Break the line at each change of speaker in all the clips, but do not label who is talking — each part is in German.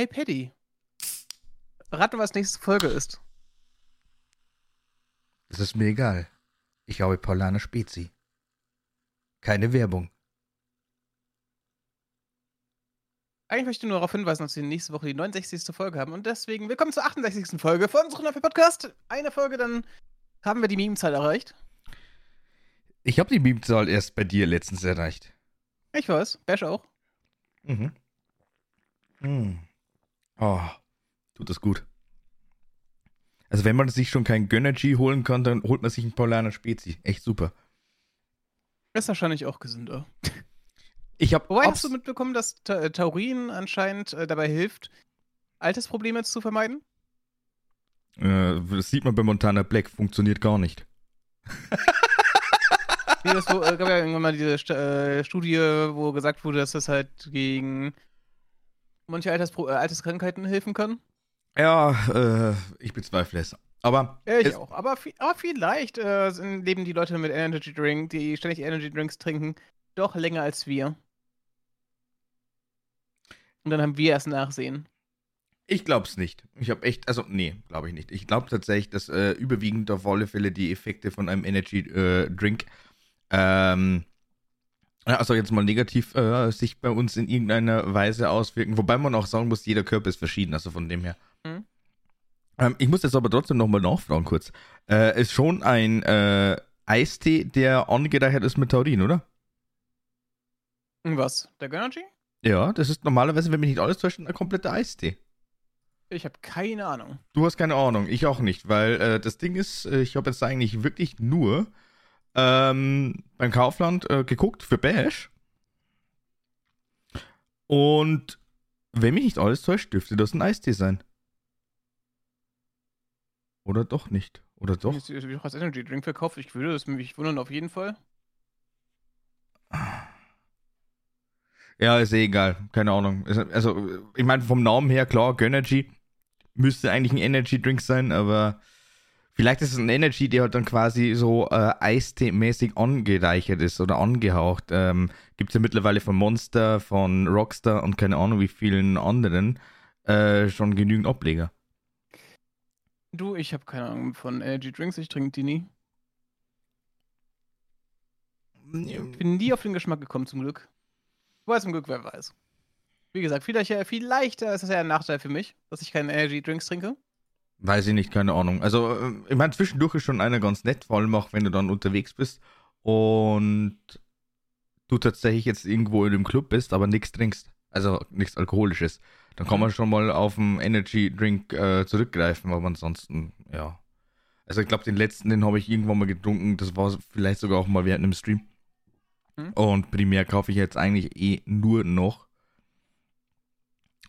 Hey Paddy. Rate, was nächste Folge ist.
Das ist mir egal. Ich habe Paulana Spezi. Keine Werbung.
Eigentlich möchte ich nur darauf hinweisen, dass wir nächste Woche die 69. Folge haben. Und deswegen willkommen zur 68. Folge von unserem Naffi Podcast. Eine Folge, dann haben wir die Meme-Zahl erreicht.
Ich habe die Meme-Zahl erst bei dir letztens erreicht.
Ich weiß, Bash auch.
Mhm. Hm. Oh, tut das gut. Also wenn man sich schon kein Gönnergy holen kann, dann holt man sich einen Paulaner Spezi. Echt super.
Ist wahrscheinlich auch gesünder.
Ich habe
Wobei hast du mitbekommen, dass Ta äh, Taurin anscheinend äh, dabei hilft, Altersprobleme zu vermeiden?
Äh, das sieht man bei Montana Black, funktioniert gar nicht.
das wo, äh, gab ja irgendwann mal diese St äh, Studie, wo gesagt wurde, dass das halt gegen manche Alterspro äh, Alterskrankheiten helfen kann.
Ja, äh, ich bezweifle es. Aber.
Ja, ich es auch. Aber, aber vielleicht äh, leben die Leute mit Energy Drink, die ständig Energy Drinks trinken, doch länger als wir. Und dann haben wir erst Nachsehen.
Ich glaub's nicht. Ich habe echt, also nee, glaube ich nicht. Ich glaube tatsächlich, dass äh, überwiegend auf alle Fälle die Effekte von einem Energy äh, Drink, ähm, also jetzt mal negativ äh, sich bei uns in irgendeiner Weise auswirken. Wobei man auch sagen muss, jeder Körper ist verschieden, also von dem her. Mhm. Ähm, ich muss jetzt aber trotzdem nochmal nachfragen kurz. Äh, ist schon ein äh, Eistee, der angereichert ist mit Taurin, oder?
Was? Der Gönnergy?
Ja, das ist normalerweise, wenn mich nicht alles täuscht, ein kompletter Eistee.
Ich habe keine Ahnung.
Du hast keine Ahnung, ich auch nicht, weil äh, das Ding ist, äh, ich habe jetzt eigentlich wirklich nur ähm, beim Kaufland äh, geguckt für Bash. Und wenn mich nicht alles täuscht, dürfte das ein Eistee sein. Oder doch nicht? Oder doch?
Ich habe als Energy Drink verkauft. Ich würde es mich wundern, auf jeden Fall.
Ja, ist eh egal. Keine Ahnung. Also, ich meine, vom Namen her, klar, Gönnergy müsste eigentlich ein Energy Drink sein, aber vielleicht ist es ein Energy, der halt dann quasi so äh, Eistee-mäßig angereichert ist oder angehaucht. Ähm, Gibt es ja mittlerweile von Monster, von Rockstar und keine Ahnung wie vielen anderen äh, schon genügend Ableger.
Du, ich habe keine Ahnung von Energy Drinks, ich trinke die nie. Ich bin nie auf den Geschmack gekommen, zum Glück. Wobei zum Glück, wer weiß. Wie gesagt, vielleicht, vielleicht ist das ja ein Nachteil für mich, dass ich keine Energy Drinks trinke.
Weiß ich nicht, keine Ahnung. Also, äh, ich meine, zwischendurch ist schon einer ganz nett, vor allem auch, wenn du dann unterwegs bist und du tatsächlich jetzt irgendwo in einem Club bist, aber nichts trinkst. Also nichts Alkoholisches. Dann kann man schon mal auf einen Energy Drink äh, zurückgreifen, aber ansonsten, ja. Also ich glaube, den letzten, den habe ich irgendwann mal getrunken. Das war vielleicht sogar auch mal während einem Stream. Mhm. Und primär kaufe ich jetzt eigentlich eh nur noch,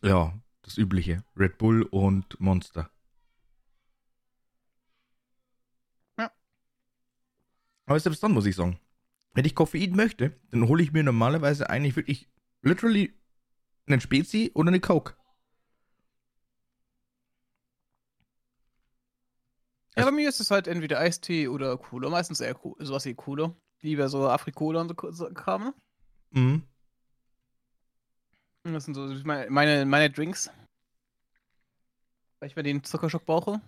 ja, das übliche. Red Bull und Monster. Aber selbst dann muss ich sagen, wenn ich Koffein möchte, dann hole ich mir normalerweise eigentlich wirklich literally einen Spezi oder eine Coke.
Ja, bei mir ist es halt entweder Eistee oder Cola. Meistens eher sowas wie Cola. Lieber so Afrikola und so Kram. Ne?
Mhm.
Das sind so meine, meine Drinks. Weil ich mir den Zuckerschock brauche.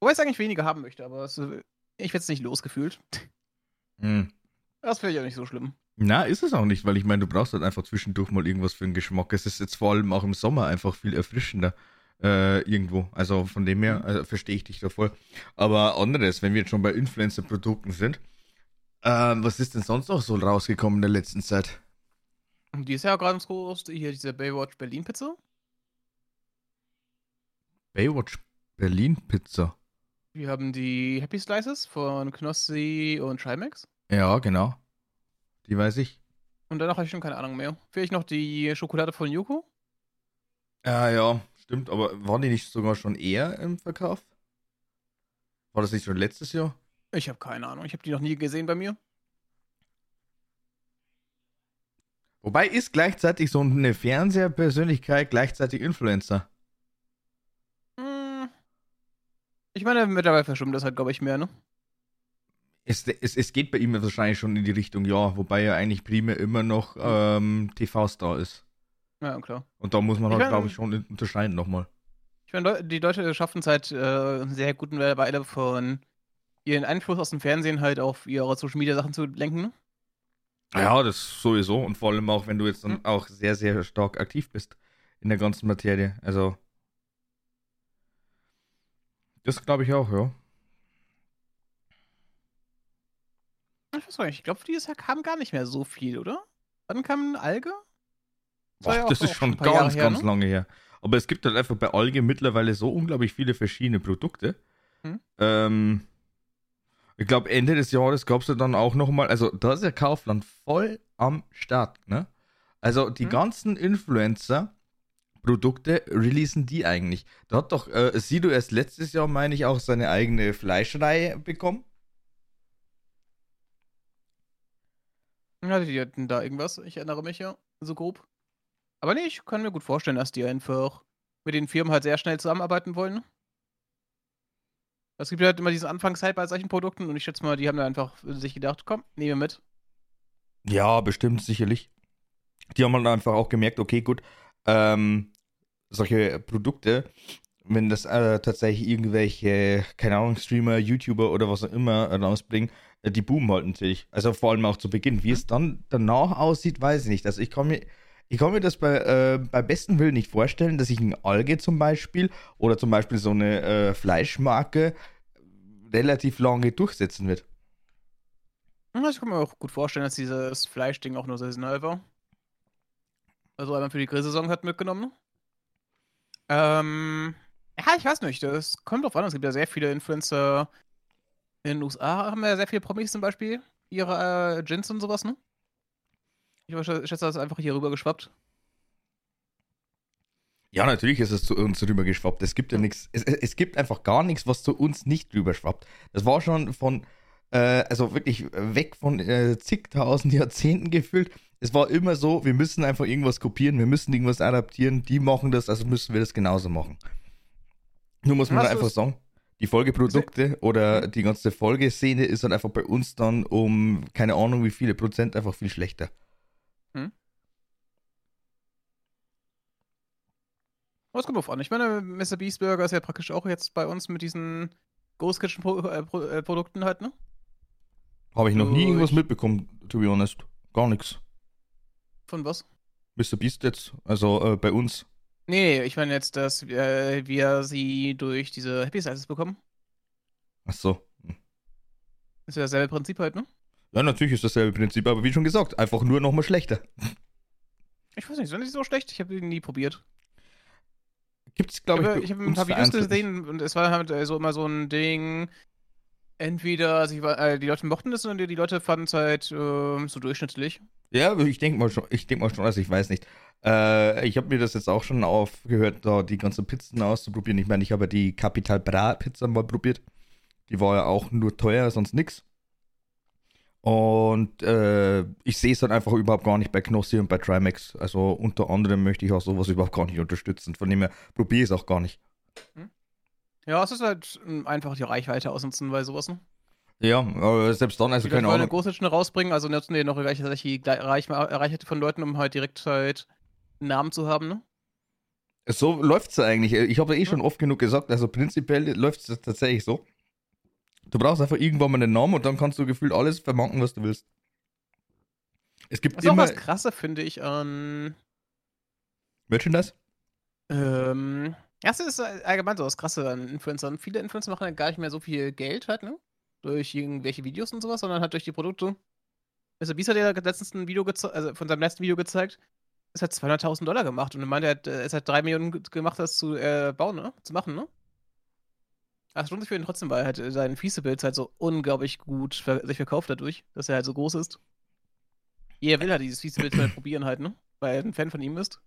Wobei ich es eigentlich weniger haben möchte, aber es, ich werde es nicht losgefühlt.
Mhm.
Das finde ich auch nicht so schlimm.
Na, ist es auch nicht, weil ich meine, du brauchst halt einfach zwischendurch mal irgendwas für den Geschmack. Es ist jetzt vor allem auch im Sommer einfach viel erfrischender äh, irgendwo. Also von dem her also verstehe ich dich da voll. Aber anderes, wenn wir jetzt schon bei Influencer-Produkten sind, äh, was ist denn sonst noch so rausgekommen in der letzten Zeit?
Die ist ja ganz groß, hier diese Baywatch Berlin Pizza.
Baywatch Berlin Pizza.
Wir haben die Happy Slices von Knossi und Trimax.
Ja, genau. Die weiß ich.
Und danach habe ich schon keine Ahnung mehr. Vielleicht noch die Schokolade von Yoko?
Ja, ja, stimmt. Aber waren die nicht sogar schon eher im Verkauf? War das nicht schon letztes Jahr?
Ich habe keine Ahnung. Ich habe die noch nie gesehen bei mir.
Wobei ist gleichzeitig so eine Fernsehpersönlichkeit gleichzeitig Influencer.
Hm. Ich meine, mittlerweile verschwimmt das halt, glaube ich, mehr, ne?
Es, es, es geht bei ihm wahrscheinlich schon in die Richtung, ja, wobei er eigentlich primär immer noch ähm, TV-Star ist.
Ja, klar.
Und da muss man
Ich
halt, glaube ich, schon unterscheiden nochmal.
Ich meine, die Leute schaffen es halt äh, sehr guten Weile von ihren Einfluss aus dem Fernsehen halt auf ihre Social Media Sachen zu lenken. ne?
Ja, das sowieso. Und vor allem auch, wenn du jetzt dann
Mhm.
auch sehr, sehr stark aktiv bist in der ganzen Materie. Also. Das glaube ich auch, ja.
Ich weiß nicht, ich glaube, dieses Jahr kam gar nicht mehr so viel, oder? Wann kam Alge? ja auch-
das ist schon
Jahre
ganz,
her,
ganz
ne?
lange her. Aber es gibt halt einfach bei Alge mittlerweile so unglaublich viele verschiedene Produkte.
Hm.
Ähm, ich glaube, Ende des Jahres gab es ja dann auch nochmal, also da ist ja Kaufland voll am Start, ne? Also die
Hm.
ganzen Influencer Produkte releasen die eigentlich. Da hat doch äh, Sido erst letztes Jahr, meine ich, auch seine eigene Fleischreihe bekommen.
Ja, die hatten da irgendwas, ich erinnere mich ja, so grob. Aber nee, ich kann mir gut vorstellen, dass die einfach mit den Firmen halt sehr schnell zusammenarbeiten wollen. ne? Es gibt halt immer diesen Anfangszeit bei solchen Produkten und ich schätze mal, die haben da einfach sich gedacht, komm, nehmen wir mit.
Ja, bestimmt, sicherlich. Die haben halt einfach auch gemerkt, okay, gut, ähm, solche Produkte, wenn das äh, tatsächlich irgendwelche, keine Ahnung, Streamer, YouTuber oder was auch immer rausbringen, äh, die boomen halt natürlich. Also vor allem auch zu Beginn. Wie
Mhm.
es dann danach aussieht, weiß ich nicht. Also ich kann mir, ich kann mir das bei, äh, bei besten Willen nicht vorstellen, dass sich ein Alge zum Beispiel oder zum Beispiel so eine äh, Fleischmarke relativ lange durchsetzen wird.
Ich kann mir auch gut vorstellen, dass dieses Fleischding auch nur saisonal war. Also einmal für die Grillsaison hat mitgenommen. Ähm, ja, ich weiß nicht. Das kommt drauf an. Es gibt ja sehr viele Influencer in den USA, haben ja sehr viele Promis zum Beispiel. Ihre äh, Gins und sowas, ne? Ich schätze, das ist einfach hier rüber geschwappt.
Ja, natürlich ist es zu uns rübergeschwappt. Es gibt ja nichts, es, es gibt einfach gar nichts, was zu uns nicht rüberschwappt. Das war schon von, äh, also wirklich weg von äh, zigtausend Jahrzehnten gefüllt. Es war immer so, wir müssen einfach irgendwas kopieren, wir müssen irgendwas adaptieren, die machen das, also müssen wir das genauso machen. Nur muss man einfach sagen, die Folgeprodukte oder die ganze Folgeszene ist dann einfach bei uns dann um keine Ahnung wie viele Prozent einfach viel schlechter.
Aber es kommt drauf an. Ich meine, Mr. Beast Burger ist ja praktisch auch jetzt bei uns mit diesen Ghost Kitchen Pro äh, Pro äh, Produkten halt, ne?
Habe ich noch nie irgendwas mitbekommen, to be honest. Gar nichts.
Von was?
Mr. Beast jetzt, also äh, bei uns.
Nee, ich meine jetzt, dass äh, wir sie durch diese Happy Slices bekommen.
Ach so. Hm.
Ist ja dasselbe Prinzip halt, ne?
Ja, natürlich ist dasselbe Prinzip, aber wie schon gesagt, einfach nur nochmal schlechter.
Ich weiß nicht, sind die so schlecht? Ich habe die nie probiert.
Gibt's, glaube ich,
habe
bei
ich hab ein paar Videos gesehen und es war halt äh, so immer so ein Ding. Entweder, also ich war, äh, die Leute mochten es und die, Leute fanden es halt äh, so durchschnittlich.
Ja, ich denke mal schon, ich denke mal schon, also ich weiß nicht. Äh, ich habe mir das jetzt auch schon aufgehört, da die ganzen Pizzen auszuprobieren. Ich meine, ich habe ja die Capital Bra Pizza mal probiert. Die war ja auch nur teuer, sonst nix. Und äh, ich sehe es dann einfach überhaupt gar nicht bei Knossi und bei Trimax. Also unter anderem möchte ich auch sowas überhaupt gar nicht unterstützen. Von dem her probiere ich es auch gar nicht.
Ja, es ist halt einfach die Reichweite ausnutzen bei sowas. Ne?
Ja, aber selbst dann, also
Die
keine Ahnung.
große rausbringen, also nutzen die noch gleich die Reichweite von Leuten, um halt direkt halt einen Namen zu haben, ne?
So läuft es eigentlich. Ich habe ja eh schon oft genug gesagt, also prinzipiell läuft es tatsächlich so. Du brauchst einfach irgendwann mal einen Namen und dann kannst du gefühlt alles vermarkten, was du willst. Es gibt
Das ist auch
immer
was krasser, finde ich, an.
Merchandise.
Ähm, das ist allgemein so was krasse an Influencern. Viele Influencer machen halt gar nicht mehr so viel Geld halt, ne? Durch irgendwelche Videos und sowas, sondern halt durch die Produkte. Mr. Beast hat ja letztens ein Video also von seinem letzten Video gezeigt, es hat 200.000 Dollar gemacht und er meinte, er hat, äh, es hat 3 Millionen ge- gemacht, das zu äh, bauen, ne? Zu machen, ne? Das lohnt sich für ihn trotzdem, weil halt äh, sein Feasibles halt so unglaublich gut ver sich verkauft dadurch, dass er halt so groß ist. Jeder will halt dieses Feasibles halt probieren halt, ne? Weil er ein Fan von ihm ist.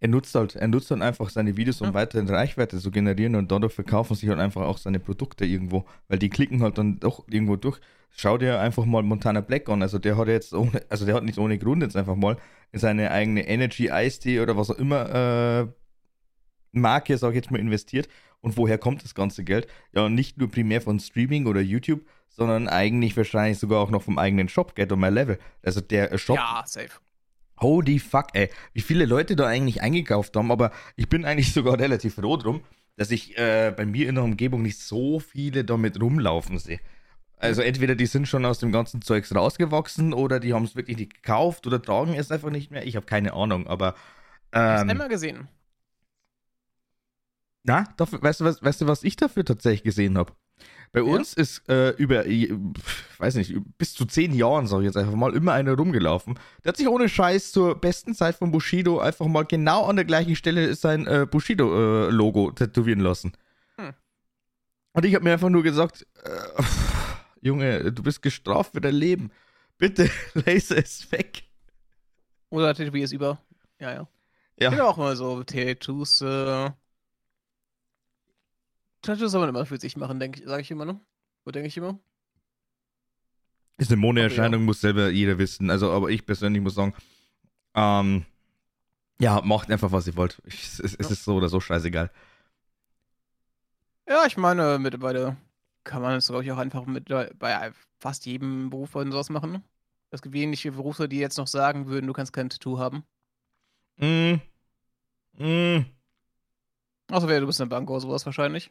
Er nutzt halt, er nutzt dann einfach seine Videos, um
Ja.
weiterhin Reichweite zu generieren und dadurch verkaufen sich halt einfach auch seine Produkte irgendwo, weil die klicken halt dann doch irgendwo durch. Schau dir einfach mal Montana Black an, also der hat jetzt ohne, also der hat nicht ohne Grund jetzt einfach mal in seine eigene Energy Eistee oder was auch immer äh, Marke, sag ich jetzt mal, investiert. Und woher kommt das ganze Geld? Ja, nicht nur primär von Streaming oder YouTube, sondern eigentlich wahrscheinlich sogar auch noch vom eigenen Shop, Get on My Level. Also der Shop
Ja, safe.
Holy fuck, ey. Wie viele Leute da eigentlich eingekauft haben, aber ich bin eigentlich sogar relativ froh drum, dass ich äh, bei mir in der Umgebung nicht so viele damit rumlaufen sehe. Also entweder die sind schon aus dem ganzen Zeugs rausgewachsen oder die haben es wirklich nicht gekauft oder tragen es einfach nicht mehr. Ich habe keine Ahnung, aber.
Ähm, Hast
du
einmal gesehen?
Na, dafür, weißt, du, was, weißt du, was ich dafür tatsächlich gesehen habe? Bei ja. uns ist äh, über, weiß nicht, bis zu zehn Jahren, sag ich jetzt einfach mal, immer einer rumgelaufen. Der hat sich ohne Scheiß zur besten Zeit von Bushido einfach mal genau an der gleichen Stelle sein äh, Bushido-Logo äh, tätowieren lassen. Hm. Und ich habe mir einfach nur gesagt, äh, Junge, du bist gestraft für dein Leben. Bitte, laser es weg.
Oder tätowier es über. Ja, ja. Ja. Ich auch mal so Tattoos, äh, Tattoos soll man immer für sich machen, denke ich, sage ich immer, ne? So denke ich immer.
Ist eine Moneerscheinung, ja. muss selber jeder wissen. Also, aber ich persönlich muss sagen, ähm, ja, macht einfach, was ihr wollt. Ich, es, es ja. ist so oder so scheißegal.
Ja, ich meine, mittlerweile kann man es, glaube ich, auch einfach mit bei fast jedem Beruf und sowas machen. Es gibt wenige Berufe, die jetzt noch sagen würden, du kannst kein Tattoo haben. Mm. Mm. Außer du bist eine Bank oder sowas wahrscheinlich.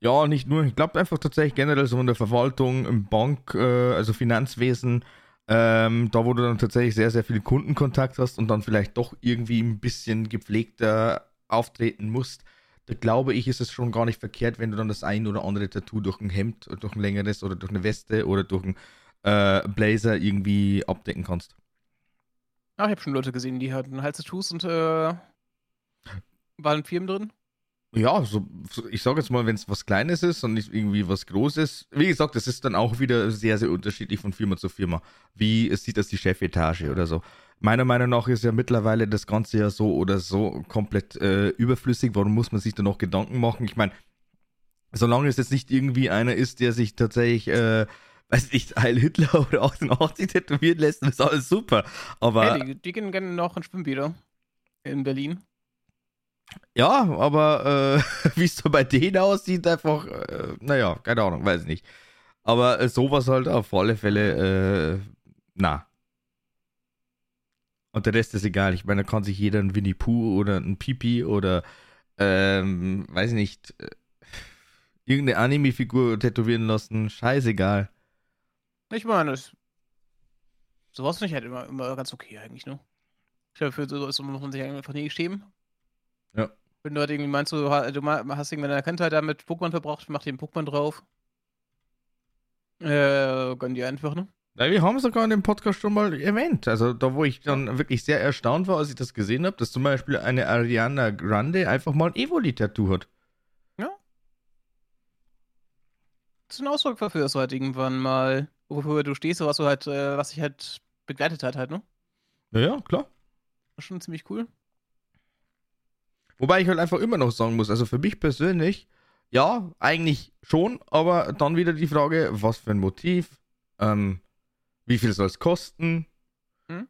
Ja, nicht nur. Ich glaube einfach tatsächlich generell so in der Verwaltung, im Bank, äh, also Finanzwesen, ähm, da wo du dann tatsächlich sehr, sehr viel Kundenkontakt hast und dann vielleicht doch irgendwie ein bisschen gepflegter auftreten musst. Da glaube ich, ist es schon gar nicht verkehrt, wenn du dann das ein oder andere Tattoo durch ein Hemd, durch ein längeres oder durch eine Weste oder durch einen äh, Blazer irgendwie abdecken kannst.
Ach, ich habe schon Leute gesehen, die hatten Halstattoos und äh, waren Firmen drin.
Ja, so, ich sage jetzt mal, wenn es was Kleines ist und nicht irgendwie was Großes. Wie gesagt, das ist dann auch wieder sehr, sehr unterschiedlich von Firma zu Firma. Wie sieht das die Chefetage oder so? Meiner Meinung nach ist ja mittlerweile das Ganze ja so oder so komplett äh, überflüssig. Warum muss man sich da noch Gedanken machen? Ich meine, solange es jetzt nicht irgendwie einer ist, der sich tatsächlich, äh, weiß nicht, Heil Hitler oder 88 tätowieren lässt, ist alles super. Aber.
Hey, die, die gehen gerne noch ein Schwimmbäder in Berlin.
Ja, aber äh, wie es so bei denen aussieht, einfach, äh, naja, keine Ahnung, weiß nicht. Aber äh, sowas halt auf alle Fälle, äh, na. Und der Rest ist egal. Ich meine, da kann sich jeder ein Winnie Pooh oder ein Pipi oder, ähm, weiß nicht, äh, irgendeine Anime-Figur tätowieren lassen. Scheißegal.
Ich meine, das, sowas finde ich halt immer, immer ganz okay eigentlich, ne? Ich glaube, für so muss man sich einfach nie geschämen.
Ja.
Wenn du halt irgendwie meinst, du, hast irgendwie eine Kindheit damit Pokémon verbraucht, mach dir einen Pokémon drauf. Äh, gönn dir einfach, ne?
Ja, wir haben es sogar in dem Podcast schon mal erwähnt. Also da, wo ich dann wirklich sehr erstaunt war, als ich das gesehen habe, dass zum Beispiel eine Ariana Grande einfach mal ein Evoli-Tattoo hat.
Ja. Das ist ein Ausdruck dafür, dass du halt irgendwann mal, wofür du stehst, was du halt, äh, was dich halt begleitet hat, halt, ne?
Ja, ja, klar.
Das ist schon ziemlich cool.
Wobei ich halt einfach immer noch sagen muss, also für mich persönlich, ja, eigentlich schon, aber dann wieder die Frage, was für ein Motiv, ähm, wie viel soll es kosten, hm?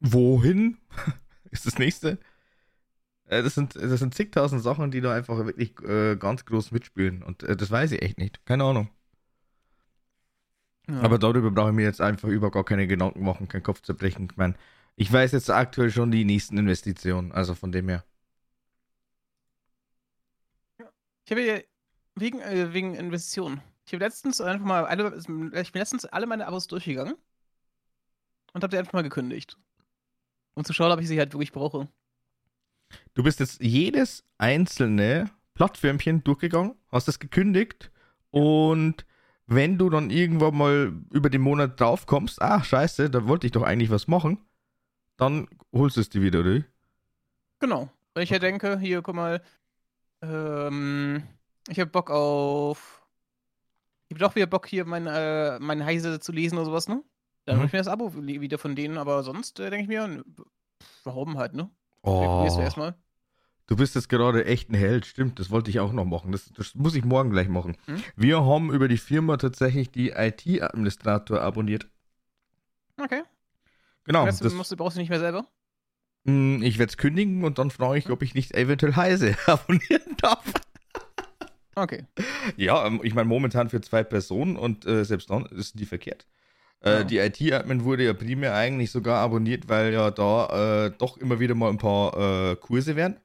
wohin ist das nächste. Äh, das, sind, das sind zigtausend Sachen, die da einfach wirklich äh, ganz groß mitspielen und äh, das weiß ich echt nicht, keine Ahnung. Ja. Aber darüber brauche ich mir jetzt einfach über gar keine Gedanken machen, keinen Kopf zerbrechen. Ich meine, ich weiß jetzt aktuell schon die nächsten Investitionen, also von dem her.
Ich habe hier wegen, äh, wegen Investitionen. Ich habe letztens einfach mal alle, ich bin letztens alle meine Abos durchgegangen und habe die einfach mal gekündigt. Um zu schauen, ob ich sie halt wirklich brauche.
Du bist jetzt jedes einzelne Plattförmchen durchgegangen, hast es gekündigt und wenn du dann irgendwann mal über den Monat drauf kommst, ach scheiße, da wollte ich doch eigentlich was machen, dann holst du es dir wieder, oder?
Genau. Ich denke, hier, guck mal, ähm, ich habe Bock auf. Ich habe doch wieder Bock, hier mein, äh, mein Heise zu lesen oder sowas, ne? Dann mhm. hol ich mir das Abo wieder von denen, aber sonst äh, denke ich mir, warum halt, ne?
Oh. Du erstmal. Du bist jetzt gerade echt ein Held, stimmt, das wollte ich auch noch machen. Das, das muss ich morgen gleich machen. Hm? Wir haben über die Firma tatsächlich die IT-Administrator abonniert.
Okay.
Genau.
Das, das musst, brauchst du nicht mehr selber?
Hm, ich werde es kündigen und dann frage ich, ob ich nicht eventuell Heise abonnieren darf.
Okay.
Ja, ähm, ich meine, momentan für zwei Personen und äh, selbst dann ist die verkehrt. Äh,
Ja.
Die IT-Admin wurde ja primär eigentlich sogar abonniert, weil ja da äh, doch immer wieder mal ein paar äh, Kurse werden,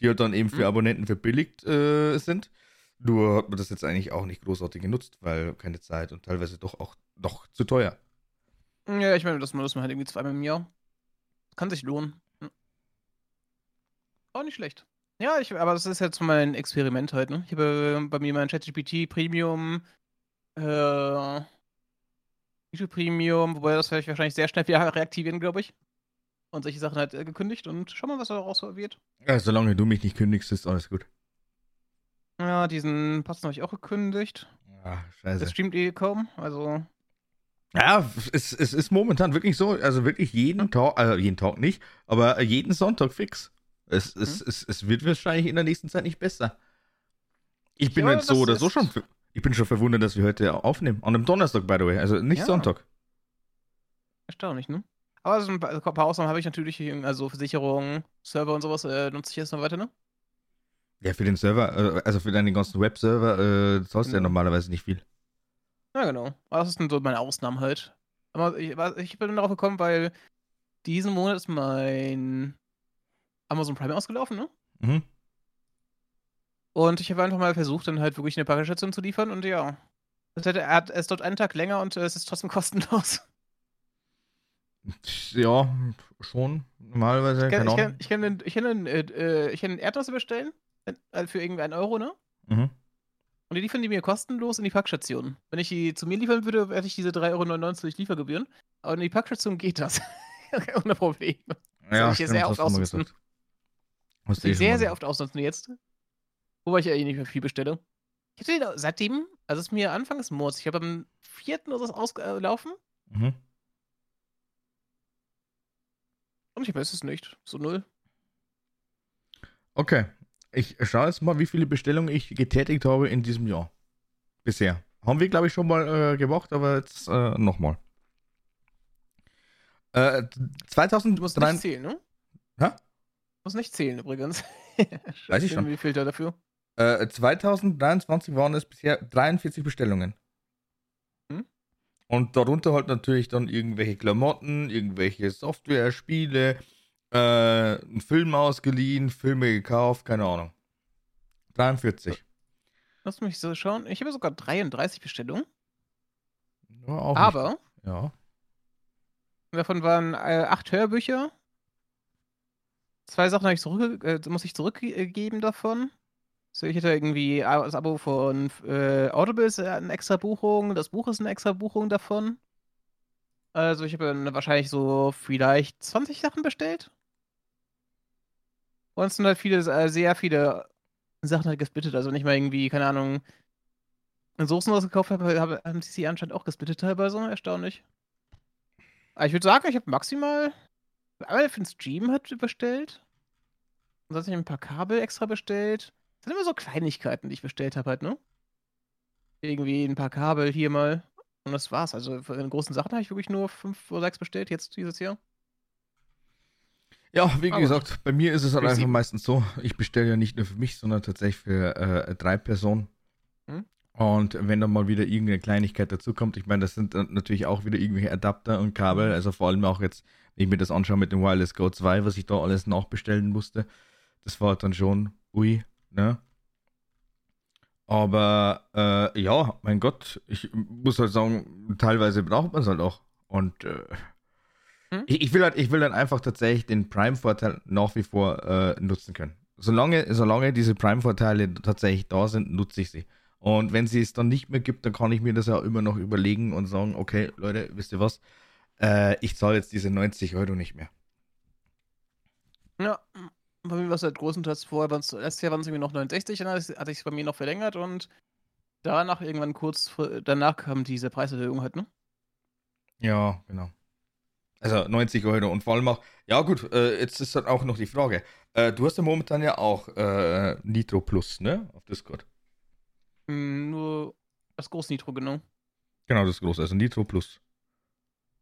die ja dann eben für
Mhm.
Abonnenten verbilligt äh, sind. Nur hat man das jetzt eigentlich auch nicht großartig genutzt, weil keine Zeit und teilweise doch auch noch zu teuer.
Ja, ich meine, man das mal halt irgendwie zweimal im Jahr. Kann sich lohnen. Hm. Auch nicht schlecht. Ja, ich, aber das ist jetzt mein Experiment halt, ne? Ich habe äh, bei mir mein ChatGPT Premium, äh, YouTube Premium, wobei das werde ich wahrscheinlich sehr schnell wieder reaktivieren, glaube ich. Und solche Sachen halt äh, gekündigt und schau mal, was daraus wird.
Ja, solange du mich nicht kündigst, ist alles gut.
Ja, diesen Posten habe ich auch gekündigt. Der
scheiße.
streamt eh kaum, also.
Ja, es, es ist momentan wirklich so, also wirklich jeden Tag, also jeden Tag nicht, aber jeden Sonntag fix. Es, es, es, es wird wahrscheinlich in der nächsten Zeit nicht besser. Ich bin
Ja,
jetzt so oder so schon, ich bin schon verwundert, dass wir heute aufnehmen. An einem Donnerstag, by the way, also nicht
Ja.
Sonntag.
Erstaunlich, ne? Aber so ein paar, Ausnahmen habe ich natürlich, also Versicherungen, Server und sowas äh, nutze ich jetzt noch weiter, ne?
Ja, für den Server, äh, also für deinen ganzen Webserver, äh, zahlst du ja
Genau.
normalerweise nicht viel.
Ja, genau. Das sind so meine Ausnahmen halt. Aber ich, ich bin darauf gekommen, weil diesen Monat ist mein Amazon Prime ausgelaufen, ne?
Mhm.
Und ich habe einfach mal versucht, dann halt wirklich eine Paketstation zu liefern und ja. Er hat, es dauert einen Tag länger und äh, es ist trotzdem kostenlos.
Ja, schon, normalerweise,
Ich kann,
keine
ich kann, ich kann, einen- ich kann, äh, äh, ich kann Erdnuss bestellen äh, für irgendwie einen Euro, ne?
Mhm.
Und die liefern die mir kostenlos in die Packstation. Wenn ich die zu mir liefern würde, hätte ich diese 3,99 Euro Liefergebühren. Aber in die Packstation geht das. Ohne Probleme.
Ja,
ich hier sehr oft ausnutzen. Das ich sehr, sehr oft ausnutzen jetzt. Wobei ich ja eh nicht mehr viel bestelle. Ich hatte den seitdem, also es ist mir Anfang des Monats, ich habe am 4. oder so ausgelaufen
Mhm.
und ich weiß es nicht. So null.
Okay. Ich schaue jetzt mal, wie viele Bestellungen ich getätigt habe in diesem Jahr. Bisher. Haben wir, glaube ich, schon mal äh, gemacht, aber jetzt äh, nochmal. Äh,
Du musst
2003.
nicht zählen, ne?
Hä?
Du musst nicht zählen übrigens.
Weiß ich schon.
Wie Filter dafür?
Äh, 2023 waren es bisher 43 Bestellungen.
Hm?
Und darunter halt natürlich dann irgendwelche Klamotten, irgendwelche Software, Spiele, äh, einen Film ausgeliehen, Filme gekauft, keine Ahnung. 43.
Lass mich so schauen. Ich habe sogar 33 Bestellungen.
Ja, auch nicht-
aber
Ja.
davon waren äh, acht Hörbücher. Zwei Sachen ich zurück, äh, muss ich zurückgeben davon. So, ich hätte irgendwie das Abo von äh, Audible ist eine extra Buchung, das Buch ist eine extra Buchung davon. Also ich habe wahrscheinlich so vielleicht 20 Sachen bestellt. Und es sind halt viele, äh, sehr viele Sachen halt gesplittet. Also nicht mal irgendwie, keine Ahnung, Soßen rausgekauft habe, habe, haben sie anscheinend auch gesplittet teilweise. Erstaunlich. Aber ich würde sagen, ich habe maximal einmal für den Stream hat bestellt. Ansonsten habe ich ein paar Kabel extra bestellt. Das sind immer so Kleinigkeiten, die ich bestellt habe halt, ne? Irgendwie ein paar Kabel hier mal. Und das war's. Also für den großen Sachen habe ich wirklich nur fünf oder sechs bestellt jetzt dieses Jahr.
Ja, wie
Aber
gesagt, bei mir ist es halt einfach meistens so, ich bestelle ja nicht nur für mich, sondern tatsächlich für äh, drei Personen.
Hm?
Und wenn dann mal wieder irgendeine Kleinigkeit dazukommt, ich meine, das sind dann natürlich auch wieder irgendwelche Adapter und Kabel,
Mhm.
also vor allem auch jetzt, wenn ich mir das anschaue mit dem Wireless Go 2, was ich da alles nachbestellen musste, das war dann schon, ui, ne? Aber äh, ja, mein Gott, ich muss halt sagen, teilweise braucht man es halt auch. Und äh,
Hm?
ich, ich, will halt, ich will dann einfach tatsächlich den Prime-Vorteil nach wie vor äh, nutzen können. Solange, solange diese Prime-Vorteile tatsächlich da sind, nutze ich sie. Und wenn sie es dann nicht mehr gibt, dann kann ich mir das ja immer noch überlegen und sagen, okay, Leute, wisst ihr was? Äh, ich zahle jetzt diese 90 Euro nicht mehr.
Ja, bei mir war es halt großenteils vorher, letztes Jahr waren es irgendwie noch 69, dann hatte ich es bei mir noch verlängert und danach irgendwann kurz danach kam diese Preiserhöhung halt, ne?
Ja, genau. Also 90 Euro und vor allem auch, ja gut, äh, jetzt ist dann auch noch die Frage. Äh, du hast ja momentan ja auch äh, Nitro Plus, ne? Auf Discord.
Hm, Nur das Großnitro, genau.
Genau, das große, also Nitro Plus.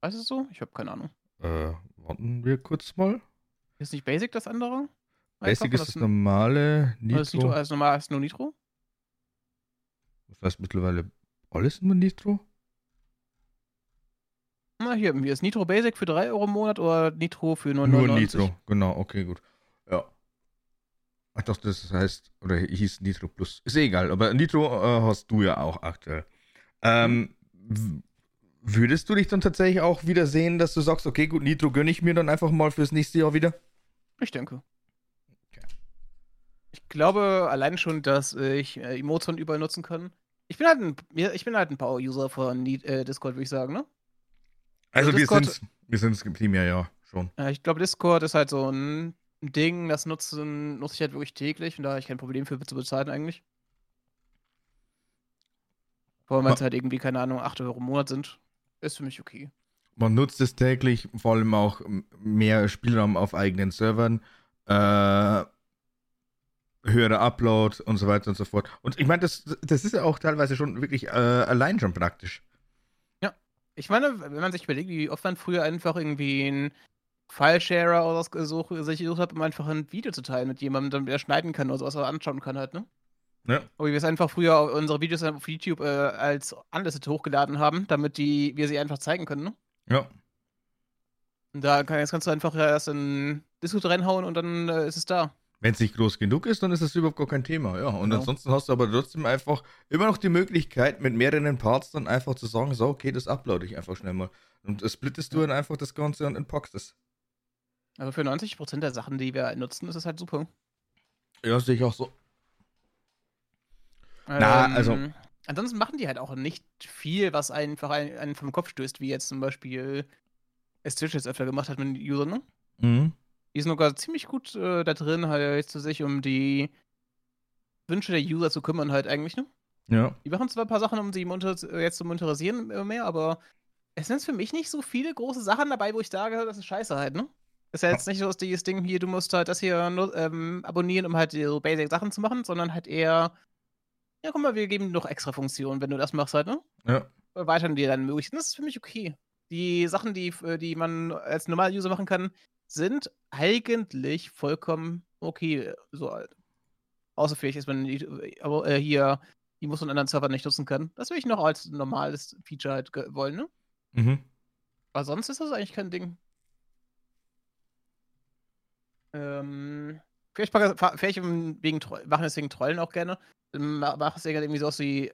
Weißt du so? Ich habe keine Ahnung.
Äh, warten wir kurz mal.
Ist nicht Basic das andere?
Basic ist
das
das normale
oder ist Nitro
Nitro.
als normal ist nur Nitro?
Das heißt mittlerweile alles nur Nitro?
Na, hier, hier ist Nitro Basic für 3 Euro im Monat oder Nitro für 9,99.
Nur Nitro, genau, okay, gut. Ja. Ach doch, das heißt, oder hieß Nitro Plus. Ist egal, aber Nitro äh, hast du ja auch aktuell. Ähm, würdest du dich dann tatsächlich auch wieder sehen, dass du sagst, okay, gut, Nitro gönne ich mir dann einfach mal fürs nächste Jahr wieder?
Ich denke.
Okay.
Ich glaube allein schon, dass ich äh, Emotion überall nutzen kann. Ich bin halt ein, ja, ich bin halt ein Power-User von äh, Discord, würde ich sagen, ne?
Also wir
Discord-
sind wir sind's primär ja schon.
Äh, ich glaube, Discord ist halt so ein Ding, das nutzen, nutze ich halt wirklich täglich und da habe ich kein Problem für zu bezahlen eigentlich. Vor allem, wenn es halt irgendwie, keine Ahnung, 8 Euro im Monat sind. Ist für mich okay.
Man nutzt es täglich, vor allem auch mehr Spielraum auf eigenen Servern, äh, höherer Upload und so weiter und so fort. Und ich meine, das, das ist ja auch teilweise schon wirklich äh, allein schon praktisch.
Ich meine, wenn man sich überlegt, wie oft man früher einfach irgendwie einen File-Sharer oder was gesucht, sich gesucht hat, um einfach ein Video zu teilen mit jemandem, damit er schneiden kann oder sowas oder anschauen kann halt, ne?
Ja.
Aber wir es einfach früher unsere Videos auf YouTube äh, als Unlisted hochgeladen haben, damit die, wir sie einfach zeigen können, ne?
Ja.
Und da kann, jetzt kannst du einfach erst in Discord reinhauen und dann äh, ist es da.
Wenn es nicht groß genug ist, dann ist das überhaupt gar kein Thema. Ja, und
Genau.
ansonsten hast du aber trotzdem einfach immer noch die Möglichkeit, mit mehreren Parts dann einfach zu sagen, so, okay, das uploade ich einfach schnell mal. Und das splittest du dann einfach das Ganze und entpackst es.
Aber für 90% der Sachen, die wir nutzen, ist es halt super.
Ja, sehe ich auch so. Na, also-
Ähm, Ansonsten machen die halt auch nicht viel, was einfach einen, einen vom Kopf stößt, wie jetzt zum Beispiel Stitch jetzt öfter gemacht hat mit den Usern, ne?
Mhm.
Die sind sogar ziemlich gut äh, da drin, halt zu sich um die Wünsche der User zu kümmern, halt eigentlich, ne?
Ja.
Die machen zwar ein paar Sachen, um sie äh, jetzt zu monetarisieren immer mehr, aber es sind für mich nicht so viele große Sachen dabei, wo ich sage, das ist scheiße halt, ne? Ist ja jetzt nicht so dieses Ding hier, du musst halt das hier nur, ähm, abonnieren, um halt so basic Sachen zu machen, sondern halt eher, ja, guck mal, wir geben noch extra Funktionen, wenn du das machst halt, ne?
Ja.
Erweitern dir dann Möglichkeiten. Das ist für mich okay. Die Sachen, die, äh, die man als normaler User machen kann, sind eigentlich vollkommen okay. So halt. Außer vielleicht, dass man die, aber, äh, hier die muss von anderen Servern nicht nutzen kann. Das will ich noch als normales Feature halt wollen, ne?
Mhm.
Aber sonst ist das eigentlich kein Ding. Ähm, vielleicht, vielleicht wegen machen es wegen Trollen auch gerne. Ähm, ma- Machen es ja irgendwie so aus wie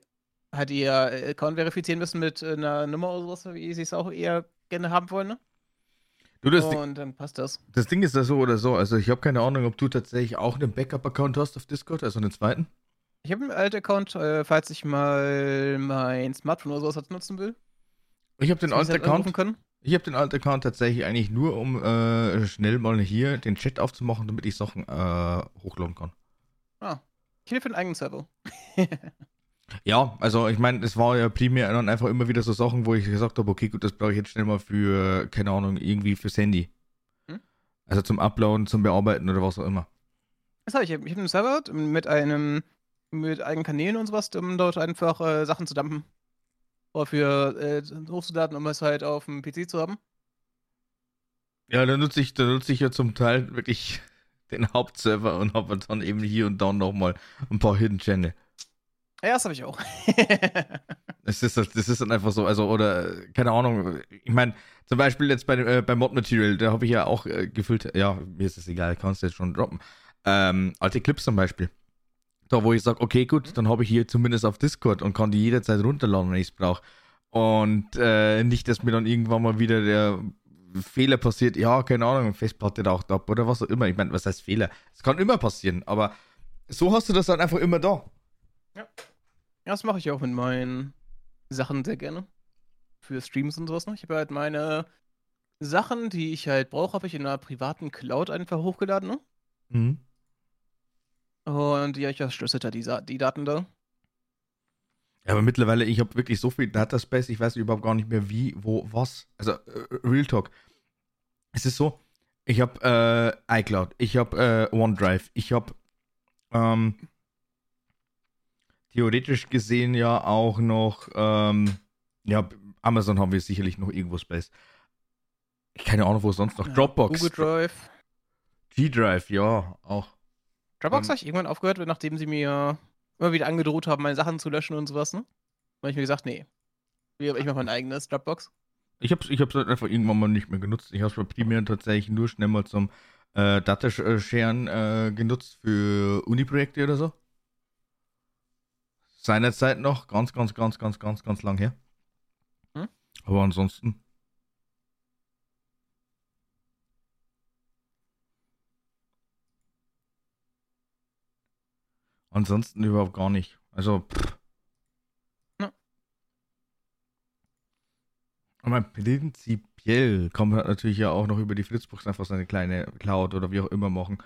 halt ihr äh, Account verifizieren müssen mit äh, einer Nummer oder sowas, wie sie es auch eher gerne haben wollen, ne?
Du, das, Ding-
Und dann passt das.
das Ding ist ja so oder so. Also, ich habe keine Ahnung, ob du tatsächlich auch einen Backup-Account hast auf Discord, also einen zweiten.
Ich habe einen alten Account, äh, falls ich mal mein Smartphone oder sowas nutzen will.
Ich habe den alten Account.
können.
Ich habe den alten Account tatsächlich eigentlich nur, um äh, schnell mal hier den Chat aufzumachen, damit ich Sachen äh, hochladen kann.
Ah. Ich will für einen eigenen Server.
Ja, also ich meine, es war ja primär dann einfach immer wieder so Sachen, wo ich gesagt habe, okay, gut, das brauche ich jetzt schnell mal für, keine Ahnung, irgendwie fürs Handy.
Hm?
Also zum Uploaden, zum Bearbeiten oder was auch immer.
Das habe ich. Ich habe einen Server mit einem mit eigenen Kanälen und sowas, um dort einfach äh, Sachen zu dumpen. Oder für äh, hochzuladen, um es halt auf dem PC zu haben.
Ja, da nutze ich, da nutze ich ja zum Teil wirklich den Hauptserver und habe dann eben hier und da nochmal ein paar Hidden Channel.
Ja, das habe ich auch.
Das ist, das ist dann einfach so, also, oder, keine Ahnung, ich meine, zum Beispiel jetzt bei, äh, bei Mod Material, da habe ich ja auch äh, gefüllt, ja, mir ist es egal, kannst du jetzt schon droppen. Ähm, alte Clips zum Beispiel. Da, wo ich sage, okay, gut, dann habe ich hier zumindest auf Discord und kann die jederzeit runterladen, wenn ich es brauche. Und äh, nicht, dass mir dann irgendwann mal wieder der Fehler passiert, ja, keine Ahnung, Festplatte raucht ab oder was auch immer. Ich meine, was heißt Fehler? Es kann immer passieren, aber so hast du das dann einfach immer da.
Ja, das mache ich auch mit meinen Sachen sehr gerne. Für Streams und sowas noch. Ich habe halt meine Sachen, die ich halt brauche, habe ich in einer privaten Cloud einfach hochgeladen, ne?
Mhm.
Und ja, ich verschlüsselt halt die, die Daten da.
Ja, aber mittlerweile, ich habe wirklich so viel Dataspace, ich weiß überhaupt gar nicht mehr wie, wo, was. Also, äh, Real Talk. Es ist so, ich habe äh, iCloud, ich habe äh, OneDrive, ich habe ähm, theoretisch gesehen ja auch noch, ähm, ja, Amazon haben wir sicherlich noch irgendwo Space. Keine Ahnung, wo sonst noch.
Ja,
Dropbox.
Google Drive.
G-Drive, ja, auch.
Dropbox
Ähm,
habe ich irgendwann aufgehört, nachdem sie mir immer wieder angedroht haben, meine Sachen zu löschen und sowas, ne? Da habe ich mir gesagt, nee. Ich mache mein eigenes Dropbox.
Ich habe es ich hab's halt einfach irgendwann mal nicht mehr genutzt. Ich habe es bei Premiere tatsächlich nur schnell mal zum äh, Datascheren äh, genutzt für Uni-Projekte oder so. Seinerzeit noch, ganz, ganz, ganz, ganz, ganz, ganz lang her. Hm? Aber ansonsten. Ansonsten überhaupt gar nicht. Also, pff. Aber prinzipiell kann man natürlich ja auch noch über die Fritzbox einfach seine kleine Cloud oder wie auch immer machen.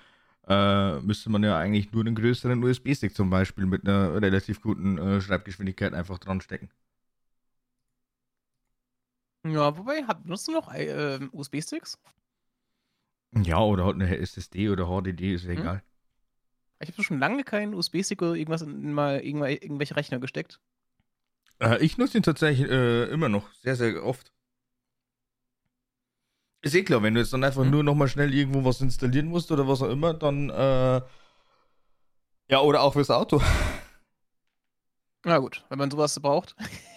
Äh, müsste man ja eigentlich nur einen größeren USB-Stick zum Beispiel mit einer relativ guten äh, Schreibgeschwindigkeit einfach dran stecken.
Ja, wobei, hat, benutzt du noch äh, USB-Sticks?
Ja, oder halt eine SSD oder HDD, ist ja hm. egal.
Ich habe schon lange keinen USB-Stick oder irgendwas in mal irgendwelche Rechner gesteckt.
Äh, ich nutze ihn tatsächlich äh, immer noch sehr, sehr oft. Ist eh klar, wenn du jetzt dann einfach mhm. nur nochmal schnell irgendwo was installieren musst oder was auch immer, dann äh, ja, oder auch fürs Auto.
Na gut, wenn man sowas braucht.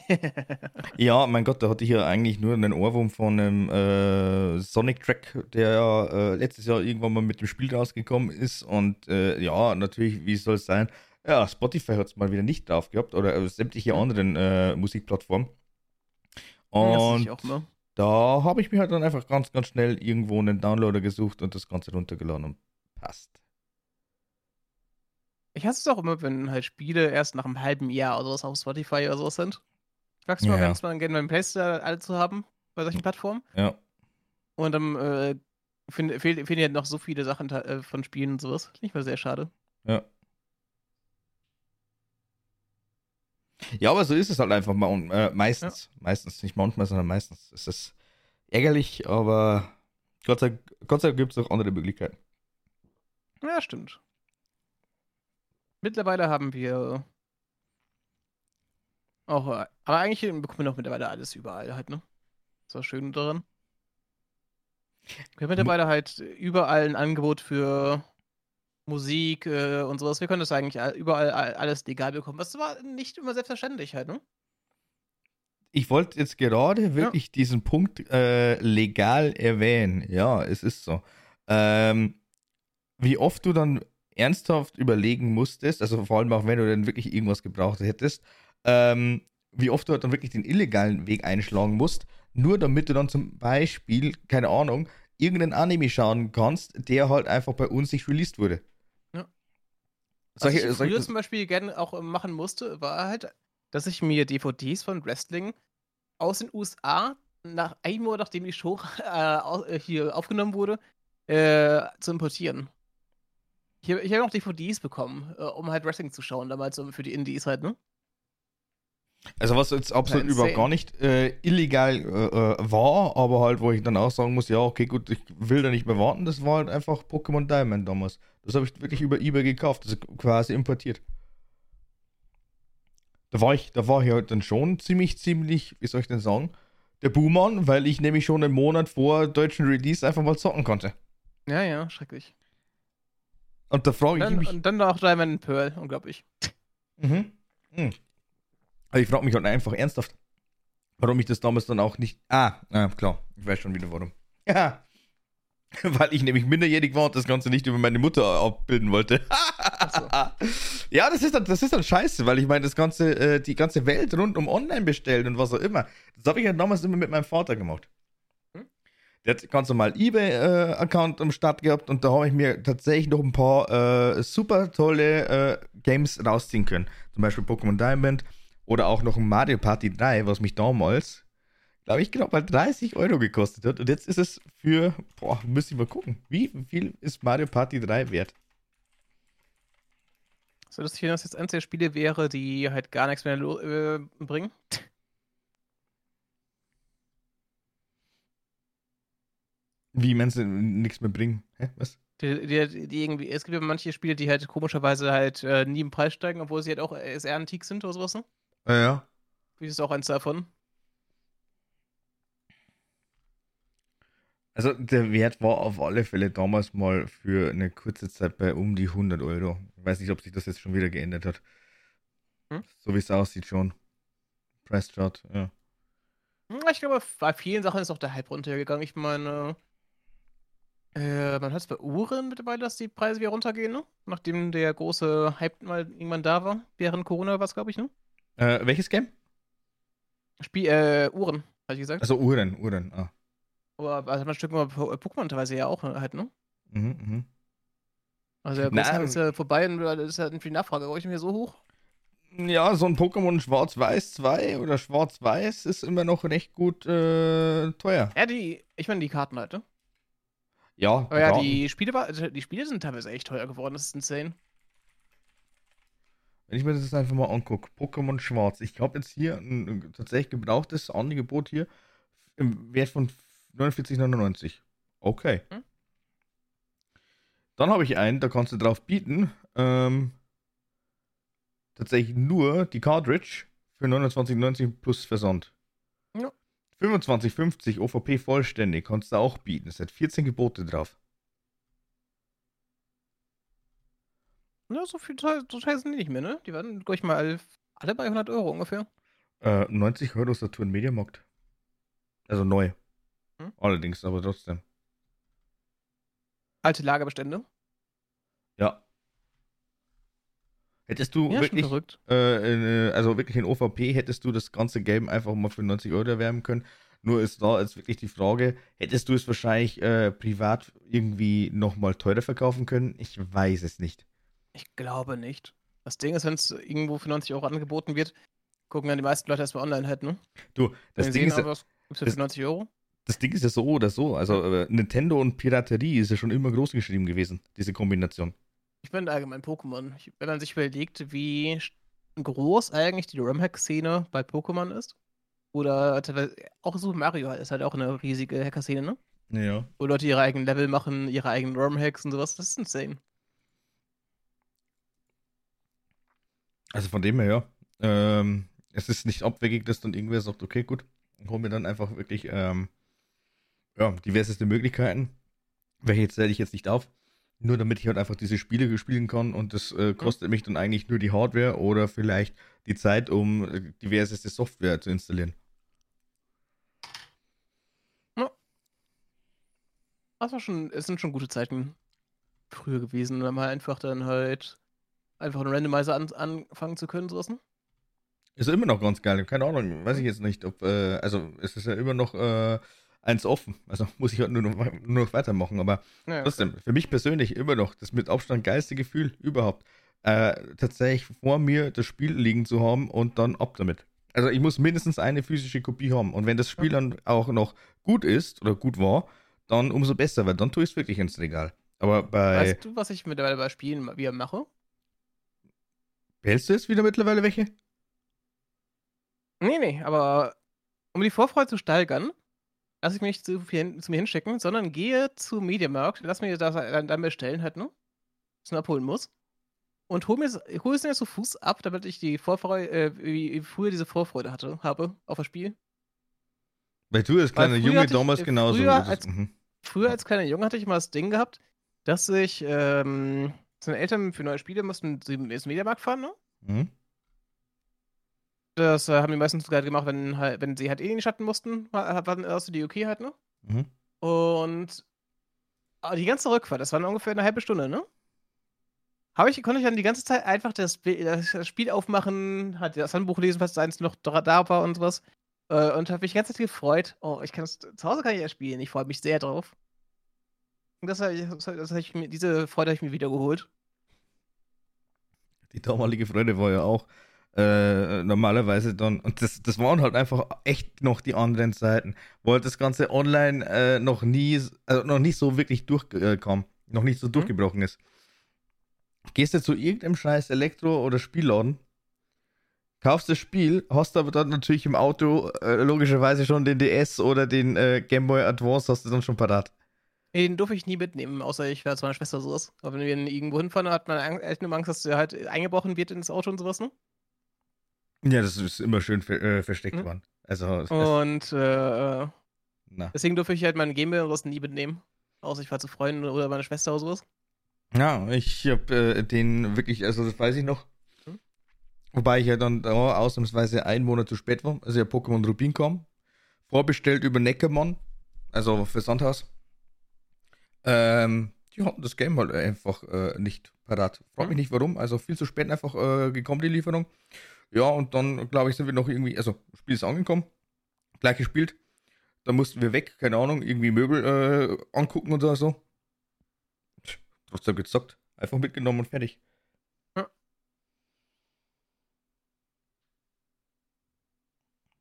ja, mein Gott, da hatte ich ja eigentlich nur einen Ohrwurm von einem äh, Sonic Track, der ja äh, letztes Jahr irgendwann mal mit dem Spiel rausgekommen ist. Und äh, ja, natürlich, wie soll es sein? Ja, Spotify hat es mal wieder nicht drauf gehabt oder äh, sämtliche mhm. anderen äh, Musikplattformen. Und ja, da habe ich mir halt dann einfach ganz, ganz schnell irgendwo einen Downloader gesucht und das Ganze runtergeladen und passt.
Ich hasse es auch immer, wenn halt Spiele erst nach einem halben Jahr oder so auf Spotify oder so sind. Ich mag's mal ja. ganz mal gerne beim Playstyle alle zu haben bei solchen Plattformen.
Ja.
Und dann äh, fehlen fehl, fehl ja noch so viele Sachen äh, von Spielen und sowas. Nicht mal sehr schade.
Ja. Ja, aber so ist es halt einfach mal, äh, meistens. Ja. Meistens, nicht manchmal, sondern meistens. Es ist ärgerlich, aber Gott sei, Gott sei Dank gibt es auch andere Möglichkeiten.
Ja, stimmt. Mittlerweile haben wir auch, aber eigentlich bekommen wir noch mittlerweile alles überall halt, ne? Das war schön daran. Wir haben mittlerweile halt überall ein Angebot für Musik äh, und sowas. Wir können das eigentlich überall alles legal bekommen. Das war nicht immer selbstverständlich halt, ne?
Ich wollte jetzt gerade wirklich ja. diesen Punkt äh, legal erwähnen. Ja, es ist so. Ähm, wie oft du dann ernsthaft überlegen musstest, also vor allem auch wenn du dann wirklich irgendwas gebraucht hättest, ähm, wie oft du dann wirklich den illegalen Weg einschlagen musst, nur damit du dann zum Beispiel, keine Ahnung, irgendeinen Anime schauen kannst, der halt einfach bei uns nicht released wurde.
Was ich früher zum Beispiel gerne auch äh, machen musste, war halt, dass ich mir DVDs von Wrestling aus den USA nach einem Monat, nachdem die Show äh, hier aufgenommen wurde, äh, zu importieren. Ich, ich habe noch DVDs bekommen, äh, um halt Wrestling zu schauen, damals für die Indies halt, ne?
Also was jetzt absolut überhaupt gar nicht äh, illegal äh, äh, war, aber halt, wo ich dann auch sagen muss, ja, okay, gut, ich will da nicht mehr warten, das war halt einfach Pokémon Diamond damals. Das habe ich wirklich über Ebay gekauft, also quasi importiert. Da war ich, da war ich halt dann schon ziemlich, ziemlich, wie soll ich denn sagen, der Boomer, weil ich nämlich schon einen Monat vor deutschen Release einfach mal zocken konnte.
Ja, ja, schrecklich.
Und da frage ich mich.
Und dann auch Diamond Pearl, unglaublich.
Mhm. mhm. Aber ich frage mich halt einfach ernsthaft, warum ich das damals dann auch nicht. Ah, ah klar, ich weiß schon wieder warum. Ja. Weil ich nämlich minderjährig war und das Ganze nicht über meine Mutter abbilden wollte. so. Ja, das ist, dann, das ist dann scheiße, weil ich meine, das ganze, äh, die ganze Welt rund um online bestellen und was auch immer. Das habe ich ja damals immer mit meinem Vater gemacht. Hm? Der hat ganz normal eBay-Account äh, am Start gehabt und da habe ich mir tatsächlich noch ein paar äh, super tolle äh, Games rausziehen können. Zum Beispiel Pokémon Diamond oder auch noch ein Mario Party 3, was mich damals, glaube ich, genau mal 30 Euro gekostet hat. Und jetzt ist es für, boah, müsste ich mal gucken, wie viel ist Mario Party 3 wert?
So wenn das jetzt eins der Spiele wäre, die halt gar nichts mehr äh, bringen.
Wie meinst du, nichts mehr bringen? Hä? Was?
Die, die, die, irgendwie, es gibt ja manche Spiele, die halt komischerweise halt äh, nie im Preis steigen, obwohl sie halt auch sehr antik sind oder sowas, ne?
Ja, ja.
Wie ist auch eins davon?
Also der Wert war auf alle Fälle damals mal für eine kurze Zeit bei um die 100 Euro. Ich weiß nicht, ob sich das jetzt schon wieder geändert hat. Hm? So wie es aussieht schon. Price Chart, ja.
Ich glaube, bei vielen Sachen ist auch der Hype runtergegangen. Ich meine, äh, man hört es bei Uhren mittlerweile, dass die Preise wieder runtergehen, ne? Nachdem der große Hype mal irgendwann da war. Während Corona war es, glaube ich, ne?
Äh, welches Game?
Spiel, äh, Uhren, habe ich gesagt.
Also Uhren, Uhren, ah.
Aber also man Stück mal Pokémon teilweise ja auch halt, ne?
Mhm, mhm.
Also der Großteil ist ja vorbei und da ist ja die Nachfrage auch nicht mehr so hoch.
Ja, so ein Pokémon Schwarz-Weiß 2 oder Schwarz-Weiß ist immer noch recht gut äh, teuer.
Ja, die, ich meine die Karten halt, ne?
Ja,
Aber ja, die Spiele, war, also die Spiele sind teilweise echt teuer geworden, das ist insane.
Wenn ich mir das jetzt einfach mal angucke, Pokémon Schwarz. Ich habe jetzt hier ein, tatsächlich gebrauchtes Angebot hier im Wert von 49,99. Okay.
Hm?
Dann habe ich einen, da kannst du drauf bieten. Ähm, tatsächlich nur die Cartridge für 29,90 plus Versand.
Ja.
25,50 OVP vollständig kannst du auch bieten. Es hat 14 Gebote drauf.
Ja, so viel teuer, so teuer sind die nicht mehr, ne? Die waren, glaube ich, mal alle, bei 100 Euro ungefähr.
Äh, 90 Euro Saturn Mediamarkt. Also neu.
Hm?
Allerdings, aber trotzdem.
Alte Lagerbestände.
Ja. Hättest du
Ja,
wirklich, äh, äh, also wirklich in OVP, hättest du das ganze Game einfach mal für 90 Euro erwerben können. Nur ist da jetzt wirklich die Frage, hättest du es wahrscheinlich äh, privat irgendwie nochmal teurer verkaufen können? Ich weiß es nicht.
Ich glaube nicht. Das Ding ist, wenn es irgendwo für 90 Euro angeboten wird, gucken dann die meisten Leute erstmal online halt, ne?
Du, das Ding,
sehen,
ist, ja-
aber was gibt's
das-
für 90 Euro?
das Ding ist ja so oder so. Also äh, Nintendo und Piraterie ist ja schon immer groß geschrieben gewesen, diese Kombination.
Ich bin allgemein Pokémon. Ich, wenn man sich überlegt, wie groß eigentlich die ROM-Hack-Szene bei Pokémon ist, oder auch Super Mario ist halt auch eine riesige Hacker-Szene, ne?
Ja.
Wo Leute ihre eigenen Level machen, ihre eigenen ROM-Hacks und sowas. Das ist insane.
Also von dem her, ja. Ähm, es ist nicht abwegig, dass dann irgendwer sagt, okay, gut, hol mir dann einfach wirklich ähm, ja, diverseste Möglichkeiten. Welche jetzt zähle ich jetzt nicht auf. Nur damit ich halt einfach diese Spiele spielen kann und das äh, kostet mich dann eigentlich nur die Hardware oder vielleicht die Zeit, um äh, diverseste Software zu installieren.
Das war schon, es sind schon gute Zeiten früher gewesen, wenn man einfach dann halt einfach einen Randomizer an, anfangen zu können, sowas, ne?
Ist immer noch ganz geil. Keine Ahnung, weiß ich jetzt nicht, ob, äh, also es ist ja immer noch äh, eins offen. Also muss ich halt nur noch, nur noch weitermachen, aber
Ja,
Trotzdem, für mich persönlich immer noch das mit Abstand geilste Gefühl überhaupt. Äh, tatsächlich vor mir das Spiel liegen zu haben und dann ab damit. Also ich muss mindestens eine physische Kopie haben. Und wenn das Spiel dann auch noch gut ist oder gut war, dann umso besser, weil dann tue ich es wirklich ins Regal. Aber bei.
Weißt du, was ich mittlerweile bei Spielen wieder mache?
Behältst du jetzt wieder mittlerweile welche?
Nee, nee, aber um die Vorfreude zu steigern, lasse ich mich nicht zu, viel zu mir hinstecken, sondern gehe zu Mediamarkt, lass mir das dann, bestellen halt, ne? Was man abholen muss. Und hol, mir, hol es mir zu Fuß ab, damit ich die Vorfreude, äh, wie früher diese Vorfreude hatte, habe auf das Spiel.
Weil du als kleiner Junge
ich-
damals
äh,
genauso.
früher als-
mhm.
Früher als kleiner Junge hatte ich immer das Ding gehabt, dass ich, ähm, seine Eltern für neue Spiele mussten sie ins Mediamarkt fahren, ne?
Mhm.
Das äh, haben die meistens halt gemacht, wenn, halt, wenn sie halt eh in den Schatten mussten, war- waren erst die okay halt, ne?
Mhm.
Und aber die ganze Rückfahrt, das waren ungefähr eine halbe Stunde, ne? Habe ich, konnte ich dann die ganze Zeit einfach das, das Spiel aufmachen, hat das Handbuch lesen, falls eins noch da, war und sowas. Äh, und habe mich die ganze Zeit gefreut. Oh, ich kann es zu Hause kann ich ja spielen. Ich freue mich sehr drauf. Das, das, das ich mir, diese Freude habe ich mir wiedergeholt.
Die damalige Freude war ja auch äh, normalerweise dann, und das, das waren halt einfach echt noch die anderen Zeiten, wo halt das Ganze online äh, noch nie, also noch nicht so wirklich durchkam, noch nicht so durchgebrochen ist. Gehst du zu irgendeinem scheiß Elektro- oder Spielladen, kaufst das Spiel, hast aber dann natürlich im Auto äh, logischerweise schon den DS oder den äh, Game Boy Advance hast du dann schon parat.
Den durfte ich nie mitnehmen, außer ich wäre zu meiner Schwester sowas. Aber wenn wir irgendwo hinfahren, hat man echt nur Angst, dass der halt eingebrochen wird ins Auto und sowas, ne?
Ja, das ist immer schön ver äh, versteckt
Mhm.
worden. Also,
Und äh,
na.
deswegen durfte ich halt meinen Gameboy und sowas nie mitnehmen. Außer ich war zu Freunden oder meine Schwester oder sowas.
Ja, ich hab äh, den wirklich, also das weiß ich noch.
Hm?
Wobei ich ja dann da ausnahmsweise einen Monat zu spät war, also ja Pokémon Rubin kam. vorbestellt über Neckermann, also für Sandhaus. Ähm, die hatten das Game halt einfach äh, nicht parat. Frag mich nicht warum, also viel zu spät einfach äh, gekommen, die Lieferung. Ja, und dann, glaube ich, sind wir noch irgendwie, also, Spiel ist angekommen, gleich gespielt. Dann mussten wir weg, keine Ahnung, irgendwie Möbel äh, angucken und so. so. Trotzdem gezockt. Einfach mitgenommen und fertig. Ja.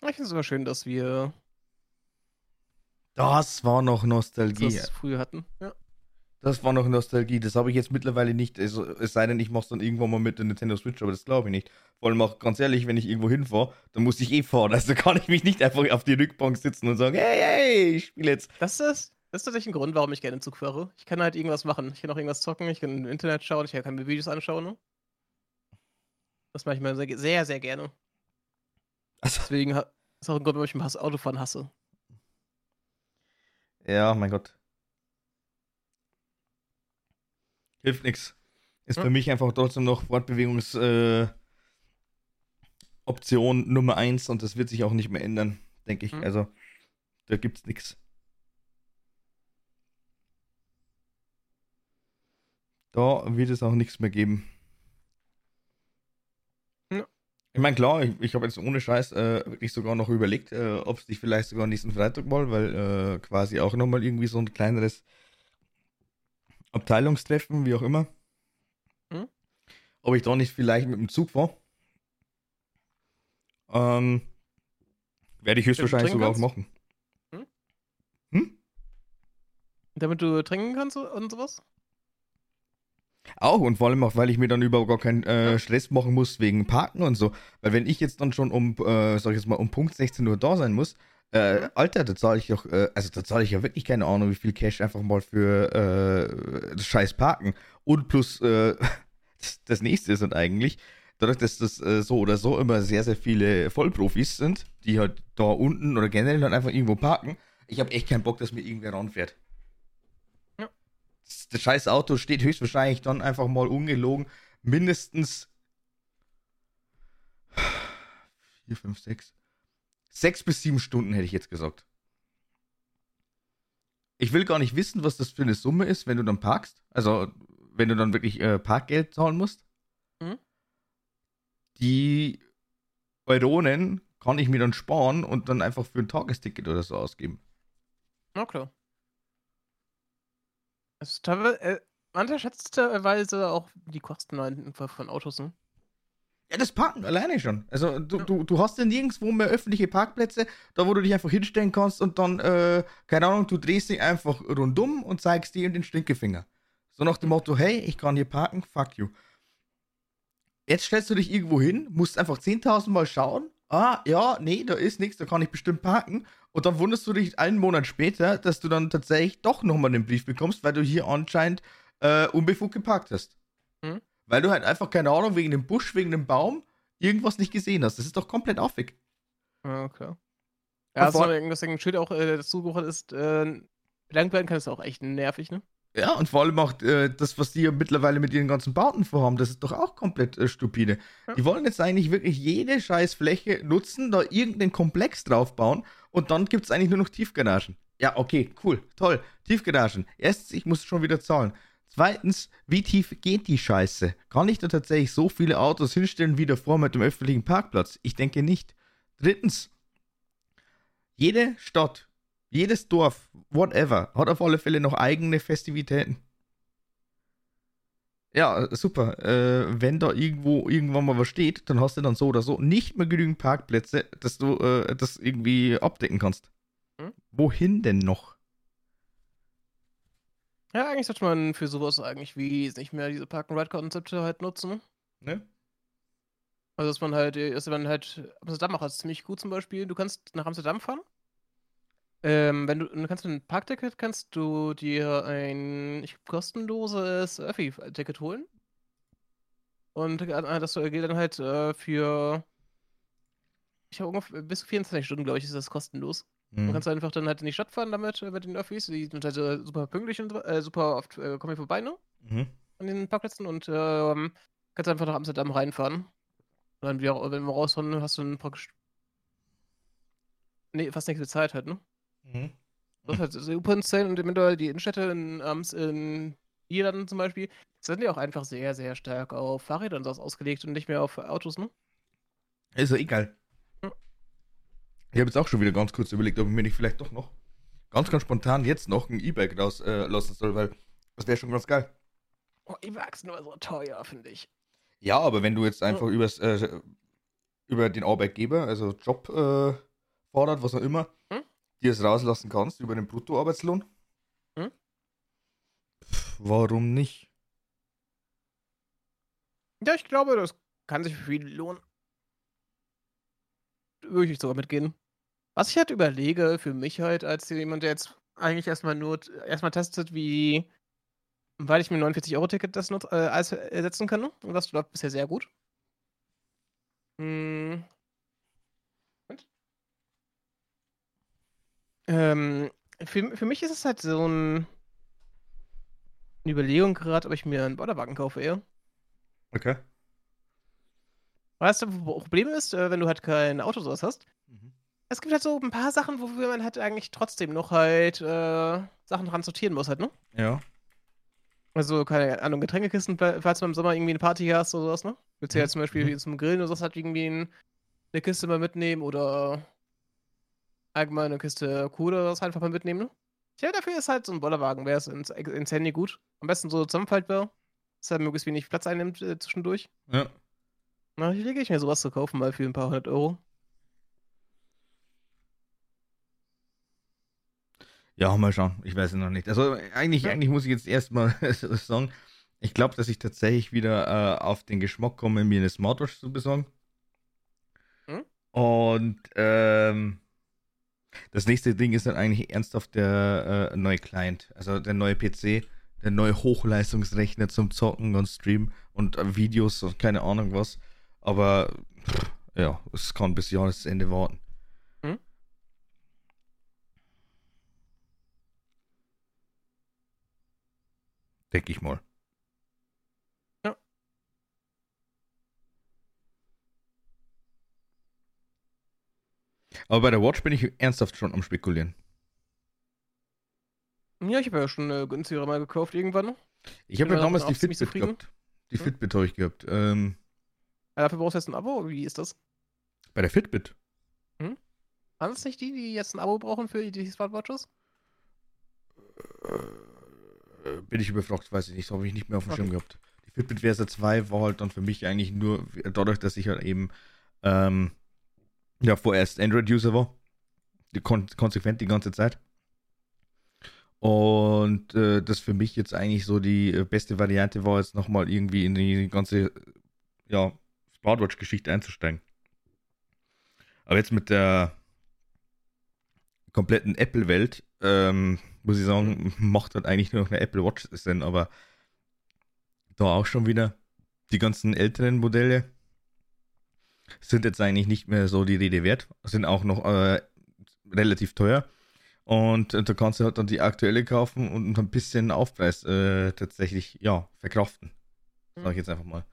Ich finde es sogar schön, dass wir.
Das war noch Nostalgie.
Das früher hatten, ja.
Das war noch Nostalgie. Das habe ich jetzt mittlerweile nicht. Also, es sei denn, ich mache es dann irgendwann mal mit der Nintendo Switch, aber das glaube ich nicht. Vor allem auch ganz ehrlich, wenn ich irgendwo hinfahre, dann muss ich eh fahren. Also kann ich mich nicht einfach auf die Rückbank sitzen und sagen, hey, hey, ich spiele jetzt.
Das ist, das ist tatsächlich ein Grund, warum ich gerne Zug fahre. Ich kann halt irgendwas machen. Ich kann auch irgendwas zocken, ich kann im Internet schauen, ich kann mir Videos anschauen. Ne? Das mache ich mir sehr, sehr, sehr gerne. Also, Deswegen ist auch ein Grund, warum ich ein Autofahren hasse.
Ja, mein Gott. Hilft nichts. Ist ja. für mich einfach trotzdem noch Fortbewegungsoption äh, Nummer eins und das wird sich auch nicht mehr ändern, denke ich. Mhm. Also, da gibt's nichts. Da wird es auch nichts mehr geben. Ja. Ich meine, klar, ich, ich habe jetzt ohne Scheiß äh, wirklich sogar noch überlegt, äh, ob es dich vielleicht sogar nächsten Freitag mal, weil äh, quasi auch nochmal irgendwie so ein kleineres Abteilungstreffen, wie auch immer. Hm? Ob ich da nicht vielleicht mit dem Zug fahre. Ähm, werde ich höchstwahrscheinlich sogar kannst? auch machen. Hm?
Hm? Damit du trinken kannst und sowas?
Auch und vor allem auch, weil ich mir dann überhaupt gar keinen äh, Stress machen muss wegen Parken und so. Weil wenn ich jetzt dann schon um, äh, sag ich jetzt mal, um Punkt 16 Uhr da sein muss, äh, mhm. Alter, da zahle ich doch, äh, also da zahle ich ja wirklich keine Ahnung, wie viel Cash einfach mal für äh, das scheiß Parken. Und plus äh, das, das, nächste sind eigentlich, dadurch, dass das äh, so oder so immer sehr, sehr viele Vollprofis sind, die halt da unten oder generell dann einfach irgendwo parken, ich habe echt keinen Bock, dass mir irgendwer ranfährt. Das, scheiß Auto steht höchstwahrscheinlich dann einfach mal ungelogen mindestens 4, 5, 6 Sechs bis sieben Stunden hätte ich jetzt gesagt. Ich will gar nicht wissen, was das für eine Summe ist, wenn du dann parkst. Also, wenn du dann wirklich äh, Parkgeld zahlen musst. Mhm. Die Euronen kann ich mir dann sparen und dann einfach für ein Tagesticket oder so ausgeben.
Na klar. Es ist teilweise, äh, man unterschätzt teilweise auch die Kosten von Autos, ne?
Ja, das Parken alleine schon. Also du, ja. du, du hast ja nirgendwo mehr öffentliche Parkplätze, da wo du dich einfach hinstellen kannst und dann, äh, keine Ahnung, du drehst dich einfach rundum und zeigst dir den Stinkefinger. So nach dem Motto, hey, ich kann hier parken, fuck you. Jetzt stellst du dich irgendwo hin, musst einfach 10.000 Mal schauen. Ah, ja, nee, da ist nichts, da kann ich bestimmt parken. Und dann wunderst du dich einen Monat später, dass du dann tatsächlich doch nochmal den Brief bekommst, weil du hier anscheinend äh, unbefugt geparkt hast. Hm? Weil du halt einfach, keine Ahnung, wegen dem Busch, wegen dem Baum, irgendwas nicht gesehen hast. Das ist doch komplett affig.
Ja, okay. Ja, also irgendwas ein Schild auch äh, dazu ist, äh, bedankt werden kann, ist auch echt nervig, ne?
Ja, und vor allem auch äh, das, was die ja mittlerweile mit ihren ganzen Bauten vorhaben, das ist doch auch komplett äh, stupide. Ja. Die wollen jetzt eigentlich wirklich jede scheiß Fläche nutzen, da irgendeinen Komplex draufbauen und dann gibt es eigentlich nur noch Tiefgaragen. Ja, okay, cool, toll. Tiefgaragen. Erstens, ich muss schon wieder zahlen. Zweitens, wie tief geht die Scheiße? Kann ich da tatsächlich so viele Autos hinstellen wie davor mit dem öffentlichen Parkplatz? Ich denke nicht. Drittens, jede Stadt, jedes Dorf, whatever, hat auf alle Fälle noch eigene Festivitäten. Ja, super. Äh, wenn da irgendwo irgendwann mal was steht, dann hast du dann so oder so nicht mehr genügend Parkplätze, dass du äh, das irgendwie abdecken kannst. Hm? Wohin denn noch?
Ja, eigentlich sollte man für sowas eigentlich wie nicht mehr diese Park-and-Ride-Konzepte halt nutzen. Ne? Also, dass man halt, dass man halt, Amsterdam macht das ziemlich gut zum Beispiel. Du kannst nach Amsterdam fahren. Ähm, wenn du, du kannst ein Parkticket, kannst du dir ein ich, kostenloses Öffi-Ticket holen. Und äh, das gilt dann halt äh, für, ich habe ungefähr bis zu 24 Stunden, glaube ich, ist das kostenlos. Mhm. Du kannst einfach dann halt in die Stadt fahren damit, äh, mit den Öffis. Die sind halt äh, super pünktlich und äh, super oft äh, kommen hier vorbei, ne? Mhm. An den Parkplätzen und ähm, kannst einfach nach Amsterdam reinfahren. Und dann wieder, wenn wir rausfahren, hast du dann praktisch nee, fast nichts bezahlt hat, ne? Mhm. Das ist halt super insane und eventuell die Innenstädte in, um, in Niederlanden zum Beispiel sind ja auch einfach sehr, sehr stark auf Fahrräder und sowas ausgelegt und nicht mehr auf Autos, ne?
Ist ja egal. Hm. Ich habe jetzt auch schon wieder ganz kurz überlegt, ob ich mir nicht vielleicht doch noch ganz, ganz spontan jetzt noch ein E-Bike rauslassen äh, soll, weil das wäre schon ganz geil.
Oh, E-Bikes nur so teuer, finde ich.
Ja, aber wenn du jetzt einfach hm. übers, äh, über den Arbeitgeber, also Job äh, fordert, was auch immer, hm? Dir es rauslassen kannst über den Bruttoarbeitslohn, hm? warum nicht?
Ja, ich glaube, das kann sich für viele lohnen. Würde ich sogar mitgehen. Was ich halt überlege, für mich halt, als jemand, der jetzt eigentlich erstmal nur erstmal testet, wie weil ich mir ein 49-Euro-Ticket das nutz, äh, ersetzen kann. Und das läuft bisher sehr gut. Hm. Ähm, für, für mich ist es halt so ein, eine Überlegung gerade, ob ich mir einen Bollerwagen kaufe eher.
Okay.
Weißt du, wo Problem ist, äh, wenn du halt kein Auto sowas hast? Mhm. Es gibt halt so ein paar Sachen, wofür man halt eigentlich trotzdem noch halt äh, Sachen dran sortieren muss halt, ne?
Ja.
Also, keine Ahnung, Getränkekisten, falls du im Sommer irgendwie eine Party hast oder sowas, ne? Willst du ja mhm. zum Beispiel mhm. zum Grillen oder sowas halt irgendwie ein, eine Kiste mal mitnehmen oder allgemein eine Kiste Kuh oder sowas einfach mal mitnehmen, ne? Ja, dafür ist halt so ein Bollerwagen, wäre es ins, ins Handy gut. Am besten so zusammenfaltbar, dass er möglichst wenig Platz einnimmt äh, zwischendurch.
Ja.
Na, ich lege ich mir sowas zu kaufen, mal für ein paar hundert Euro.
Ja, mal schauen. Ich weiß es noch nicht. Also eigentlich, ja. eigentlich muss ich jetzt erstmal sagen, ich glaube, dass ich tatsächlich wieder äh, auf den Geschmack komme, mir eine Smartwatch zu besorgen. Hm? Und ähm, das nächste Ding ist dann eigentlich ernsthaft der äh, neue Client, also der neue PC, der neue Hochleistungsrechner zum Zocken und Streamen und äh, Videos und keine Ahnung was. Aber ja, es kann bis Jahresende warten. Hm? Denke ich mal. Aber bei der Watch bin ich ernsthaft schon am Spekulieren.
Ja, ich habe ja schon eine günstigere mal gekauft irgendwann.
Ich habe ja damals die Fitbit gehabt. Die hm? Fitbit habe ich gehabt. Ähm,
ja, dafür brauchst du jetzt ein Abo? Wie ist das?
Bei der Fitbit.
Hm? Waren es nicht die, die jetzt ein Abo brauchen für die Smartwatches?
Äh, bin ich überfragt, weiß ich nicht. Das habe ich nicht mehr auf dem okay. Schirm gehabt. Die Fitbit Versa 2 war halt dann für mich eigentlich nur dadurch, dass ich halt eben ähm, ja vorerst Android-User war. Kon konsequent die ganze Zeit. Und äh, das für mich jetzt eigentlich so die äh, beste Variante war, jetzt nochmal irgendwie in die ganze ja, Smartwatch-Geschichte einzusteigen. Aber jetzt mit der kompletten Apple-Welt, ähm, muss ich sagen, macht halt eigentlich nur noch eine Apple Watch Sinn, aber da auch schon wieder die ganzen älteren Modelle sind jetzt eigentlich nicht mehr so die Rede wert, sind auch noch äh, relativ teuer. Und äh, da kannst du halt dann die aktuelle kaufen und ein bisschen Aufpreis äh, tatsächlich, ja, verkraften. Sag ich jetzt einfach mal.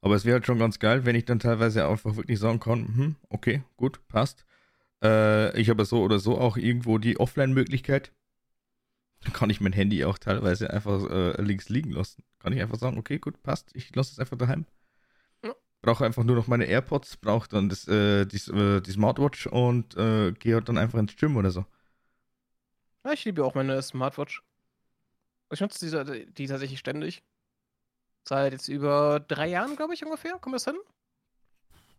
Aber es wäre halt schon ganz geil, wenn ich dann teilweise einfach wirklich sagen kann, hm, okay, gut, passt. Äh, ich habe so oder so auch irgendwo die Offline-Möglichkeit. Dann kann ich mein Handy auch teilweise einfach äh, links liegen lassen. Kann ich einfach sagen, okay, gut, passt, ich lasse es einfach daheim. Ja. Brauche einfach nur noch meine AirPods, brauche dann das, äh, die, äh, die Smartwatch und äh, gehe halt dann einfach ins Gym oder so.
Ja, ich liebe auch meine Smartwatch. Ich nutze die, die tatsächlich ständig. Seit jetzt über drei Jahren, glaube ich, ungefähr. Kommt das hin?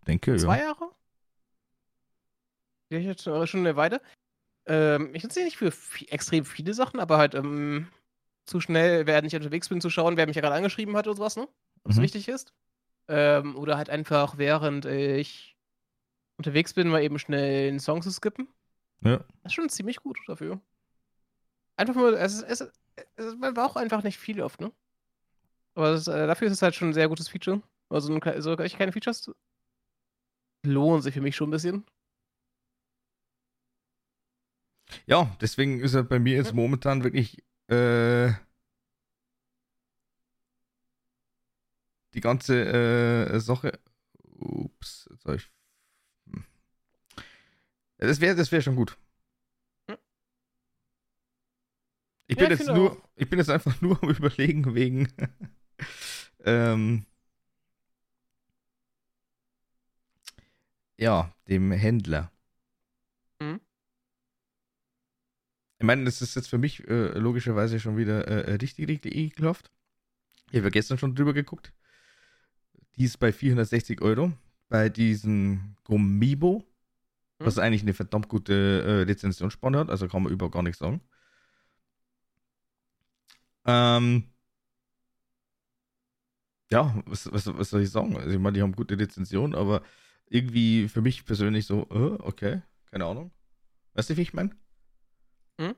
Denke,
Zwei ja. Jahre? Ja, jetzt schon eine Weile. Ähm, ich nutze sie nicht für extrem viele Sachen, aber halt ähm, zu schnell, während ich unterwegs bin, zu schauen, wer mich ja gerade angeschrieben hat oder sowas, ne? Was mhm. wichtig ist. Ähm, oder halt einfach, während ich unterwegs bin, mal eben schnell einen Song zu skippen.
Ja.
Das ist schon ziemlich gut dafür. Einfach nur, es, es, es, man braucht einfach nicht viel oft, ne? Aber das, äh, dafür ist es halt schon ein sehr gutes Feature. Also so so keine Features lohnen sich für mich schon ein bisschen.
Ja, deswegen ist er bei mir jetzt momentan wirklich äh, die ganze äh, Sache Ups, jetzt ich. Hm. Das wäre das wär schon gut. Ich
Ja,
bin
ich
jetzt nur,
auch.
ich bin jetzt einfach nur am überlegen wegen ähm, ja, dem Händler.
Mhm.
Ich meine, das ist jetzt für mich äh, logischerweise schon wieder äh, richtig, richtig ekelhaft. Ich habe gestern schon drüber geguckt. Die ist bei 460 Euro. Bei diesem Gomibo, was eigentlich eine verdammt gute äh, Rezensionsspanne hat, also kann man überhaupt gar nichts sagen. Ähm, ja, was, was, was soll ich sagen? Also ich meine, die haben gute Rezensionen, aber irgendwie für mich persönlich so, äh, okay, keine Ahnung. Weißt du, wie ich meine?
Hm?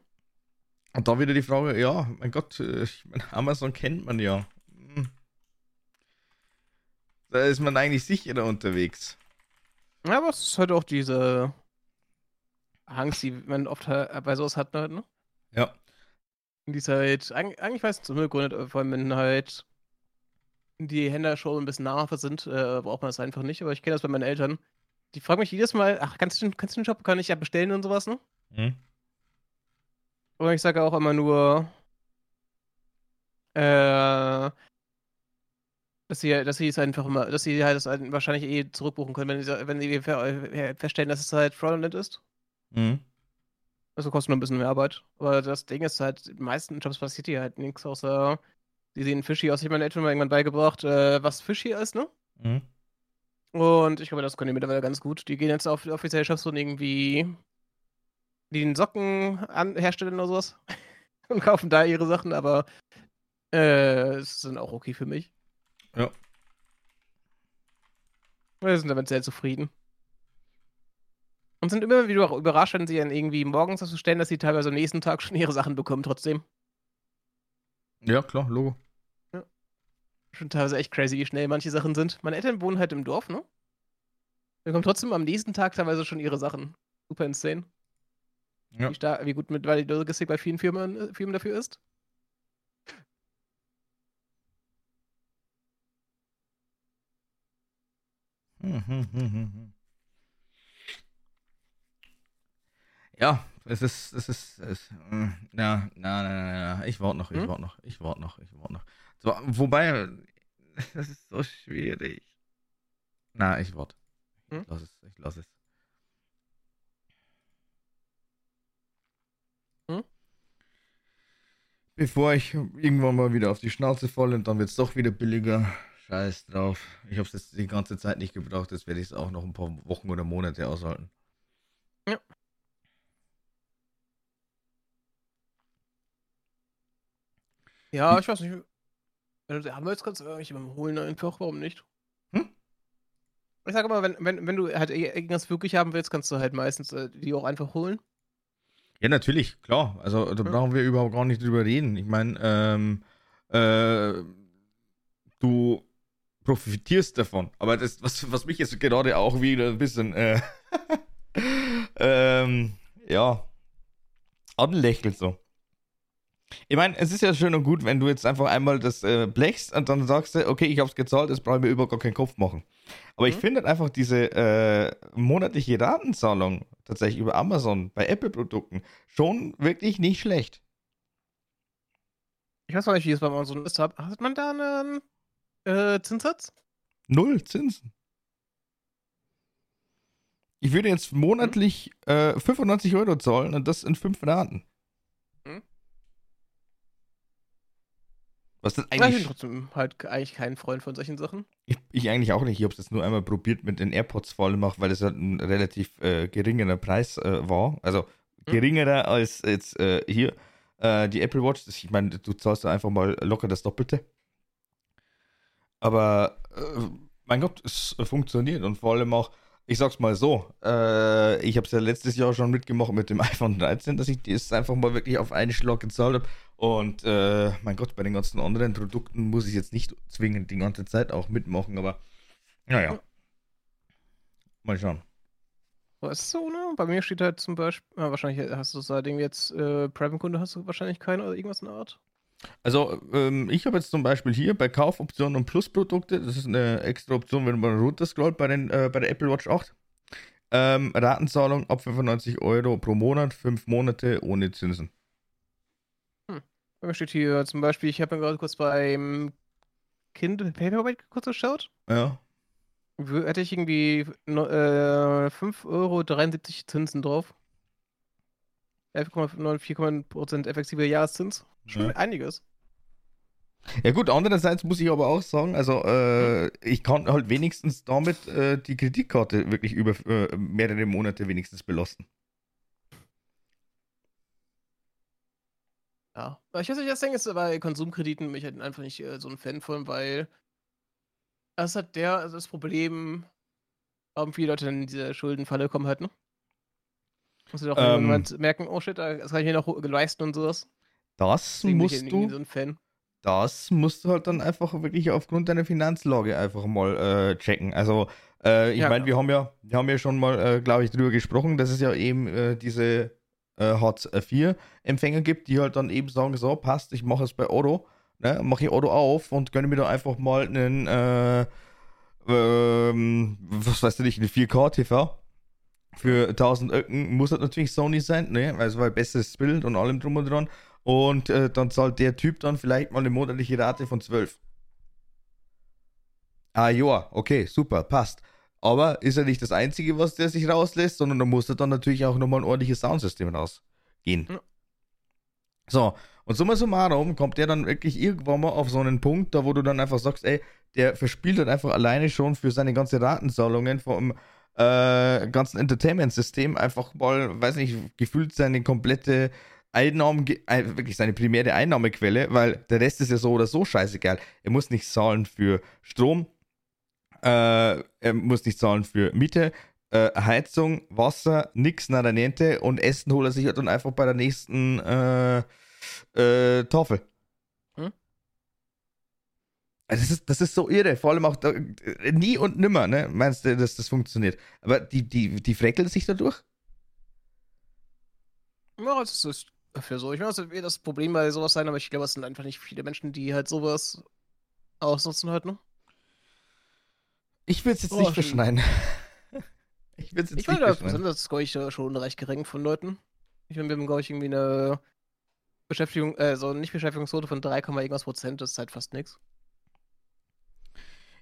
Und da wieder die Frage, ja, mein Gott, äh, ich meine, Amazon kennt man ja. Hm. Da ist man eigentlich sicherer unterwegs.
Ja, aber es ist halt auch diese Angst, die man oft bei sowas hat, ne?
Ja.
Die ist halt, eigentlich, weiß ich zum Grund, vor allem wenn halt die Händler schon ein bisschen namhaft sind, äh, braucht man das einfach nicht. Aber ich kenne das bei meinen Eltern. Die fragen mich jedes Mal, ach, kannst du, den- kannst du den Shop, kann ich ja bestellen und sowas, ne?
Hm?
Und ich sage auch immer nur, äh, dass sie, dass sie es einfach immer, dass sie halt das halt wahrscheinlich eh zurückbuchen können, wenn sie, wenn sie feststellen, dass es halt fraudulent ist.
Hm?
Also kostet nur ein bisschen mehr Arbeit. Aber das Ding ist halt, in den meisten Jobs passiert hier halt nichts, außer die sehen fishy aus. Ich habe meinen Eltern mal irgendwann beigebracht, äh, was fishy ist, ne?
Hm?
Und ich glaube, das können die mittlerweile ganz gut. Die gehen jetzt auf offizielle Shops und irgendwie den Socken an, herstellen oder sowas und kaufen da ihre Sachen, aber äh, es sind auch okay für mich.
Ja.
Wir sind damit sehr zufrieden. Und sind immer wieder auch überrascht, wenn sie dann irgendwie morgens das bestellen, dass sie teilweise am nächsten Tag schon ihre Sachen bekommen trotzdem.
Ja, klar, Logo.
Schon teilweise echt crazy, wie schnell manche Sachen sind. Meine Eltern wohnen halt im Dorf, ne? Wir bekommen trotzdem am nächsten Tag teilweise schon ihre Sachen. Super insane.
Ja.
Wie, star- wie gut mittlerweile die Logistik bei vielen Firmen, äh, Firmen dafür ist.
Ja, es ist, es ist, es, mm, na, na, na, na, na, ich warte noch, ich
Hm?
warte noch, ich warte noch, ich warte noch. So, wobei, das ist so schwierig. Na, ich warte.
Hm?
Ich lass es, ich lass es. Bevor ich irgendwann mal wieder auf die Schnauze falle und dann wird es doch wieder billiger. Scheiß drauf. Ich habe es jetzt die ganze Zeit nicht gebraucht, jetzt werde ich es auch noch ein paar Wochen oder Monate aushalten.
Ja, ich weiß nicht. Wenn du- Haben wir jetzt irgendwelche beim Holen einfach, warum nicht?
Hm?
Ich sage immer, wenn, wenn, wenn du halt irgendwas wirklich haben willst, kannst du halt meistens äh, die auch einfach holen.
Ja, natürlich, klar. Also da brauchen wir überhaupt gar nicht drüber reden. Ich meine, ähm, äh, du profitierst davon. Aber das, was, was mich jetzt gerade auch wieder ein bisschen, äh, ähm, ja, anlächelt so. Ich meine, es ist ja schön und gut, wenn du jetzt einfach einmal das äh, blechst und dann sagst du, okay, ich hab's gezahlt, jetzt brauche ich mir überhaupt gar keinen Kopf machen. Aber ich
Mhm.
finde einfach diese äh, monatliche Ratenzahlung tatsächlich über Amazon bei Apple-Produkten schon wirklich nicht schlecht.
Ich weiß noch nicht, wie es bei Amazon ist. Hat man da einen äh, Zinssatz?
Null Zinsen. Ich würde jetzt monatlich äh, 95 Euro zahlen und das in fünf Raten. Was das
Ja, ich bin
eigentlich
trotzdem halt eigentlich kein Freund von solchen Sachen.
Ich, ich eigentlich auch nicht. Ich habe es jetzt nur einmal probiert mit den AirPods vor allem auch, weil es halt ein relativ äh, geringerer Preis äh, war. Also geringerer als jetzt äh, hier äh, die Apple Watch. Das, ich meine, du zahlst da einfach mal locker das Doppelte. Aber äh, mein Gott, es funktioniert und vor allem auch, ich sag's mal so, äh, ich habe es ja letztes Jahr schon mitgemacht mit dem iPhone 13, dass ich das einfach mal wirklich auf einen Schlag gezahlt habe. Und äh, mein Gott, bei den ganzen anderen Produkten muss ich jetzt nicht zwingend die ganze Zeit auch mitmachen, aber naja.
Ja.
Mal schauen.
Ist so, ne? Bei mir steht halt zum Beispiel, ja, wahrscheinlich hast du seitdem jetzt äh, Prime-Kunde hast du wahrscheinlich keine oder irgendwas in der Art.
Also, ähm, ich habe jetzt zum Beispiel hier bei Kaufoptionen und Plusprodukte, das ist eine extra Option, wenn man runterscrollt bei, den, äh, bei der Apple Watch 8. Ähm, Ratenzahlung ab 95 Euro pro Monat, fünf Monate ohne Zinsen.
Hm. Steht hier zum Beispiel, ich habe mir gerade kurz beim Kind Paperweight kurz geschaut.
Ja.
Hätte ich irgendwie äh, 5,73 Euro Zinsen drauf. 4,9% effektiver Jahreszins. Schon ja. einiges.
Ja gut, andererseits muss ich aber auch sagen, also äh, ich kann halt wenigstens damit äh, die Kreditkarte wirklich über äh, mehrere Monate wenigstens belasten.
Ja, ich weiß nicht, das Ding ist bei Konsumkrediten bin ich halt einfach nicht äh, so ein Fan von, weil das hat der, also das Problem, warum viele Leute dann in diese Schuldenfalle kommen halt, ne? Muss du doch ähm, merken, oh shit, das kann ich mir noch leisten und sowas.
Das Deswegen musst du. So das musst du halt dann einfach wirklich aufgrund deiner Finanzlage einfach mal äh, checken. Also, äh, ich ja, meine, wir haben ja, wir haben ja schon mal, äh, glaube ich, drüber gesprochen, dass es ja eben äh, diese äh, Hartz IV Empfänger gibt, die halt dann eben sagen, so, passt, ich mache es bei Euro, ne, mache ich Euro auf und gönne mir da einfach mal einen, äh, ähm, was weißt du nicht, eine 4K-TV für 1000 Öcken muss das natürlich Sony sein, ne? Also weil besseres Bild und allem drum und dran. Und äh, dann zahlt der Typ dann vielleicht mal eine monatliche Rate von 12. Ah ja, okay, super, passt. Aber ist ja nicht das Einzige, was der sich rauslässt, sondern da muss er dann natürlich auch nochmal ein ordentliches Soundsystem rausgehen. Ja. So, und summa summarum kommt der dann wirklich irgendwann mal auf so einen Punkt, da wo du dann einfach sagst, ey, der verspielt dann einfach alleine schon für seine ganze Ratenzahlungen vom äh, ganzen Entertainment-System einfach mal, weiß nicht, gefühlt seine komplette Einnahmen, äh, wirklich seine primäre Einnahmequelle, weil der Rest ist ja so oder so scheißegal. Er muss nicht zahlen für Strom, äh, er muss nicht zahlen für Miete, äh, Heizung, Wasser, nix, nada niente und Essen holt er sich dann einfach bei der nächsten äh, äh, Tafel. Also das ist, das ist so irre, vor allem auch da, nie und nimmer, ne? Meinst du, dass das funktioniert? Aber die, die, die freckelt sich dadurch?
Ja, das ist dafür so. Ich meine, das wird das Problem bei sowas sein, aber ich glaube, es sind einfach nicht viele Menschen, die halt sowas ausnutzen halt, ne?
Ich will es jetzt oh, nicht verschneiden.
ich will es jetzt ich nicht verschneiden. Das ist, glaube ich, schon recht gering von Leuten. Ich meine, wir haben, glaube ich, irgendwie eine Beschäftigung, äh, so eine Nichtbeschäftigungsquote von 3, irgendwas Prozent, das ist halt fast nichts.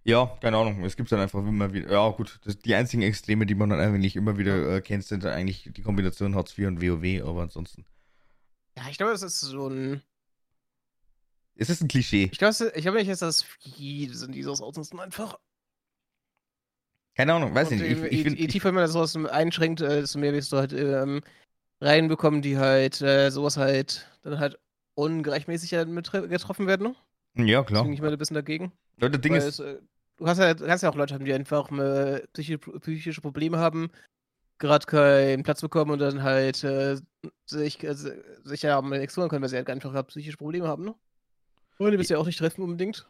Ja, keine Ahnung. Es gibt dann einfach immer wieder. Ja, gut. Das, die einzigen Extreme, die man dann eigentlich immer wieder äh, kennt, sind dann eigentlich die Kombination Hartz IV und WoW, aber ansonsten.
Ja, ich glaube, das ist so ein.
Es ist ein Klischee.
Ich glaube, ich glaube nicht, dass das viele sind, die sowas ausnutzen, einfach.
Keine Ahnung, weiß ich nicht.
Ich, ich je, tiefer man das sowas einschränkt, äh, desto mehr wirst du halt ähm, reinbekommen, die halt äh, sowas halt dann halt ungerechtmäßig halt getroffen werden.
Ne? Ja, klar.
Deswegen ich mal ein bisschen dagegen.
Ja, das Ding ist. Es,
äh, du hast ja, hast ja auch Leute haben, die einfach psychische Probleme haben, gerade keinen Platz bekommen und dann halt äh, sich, äh, sich ja um explorieren können, weil sie halt einfach psychische Probleme haben, ne? Und die bist ja auch nicht treffen unbedingt.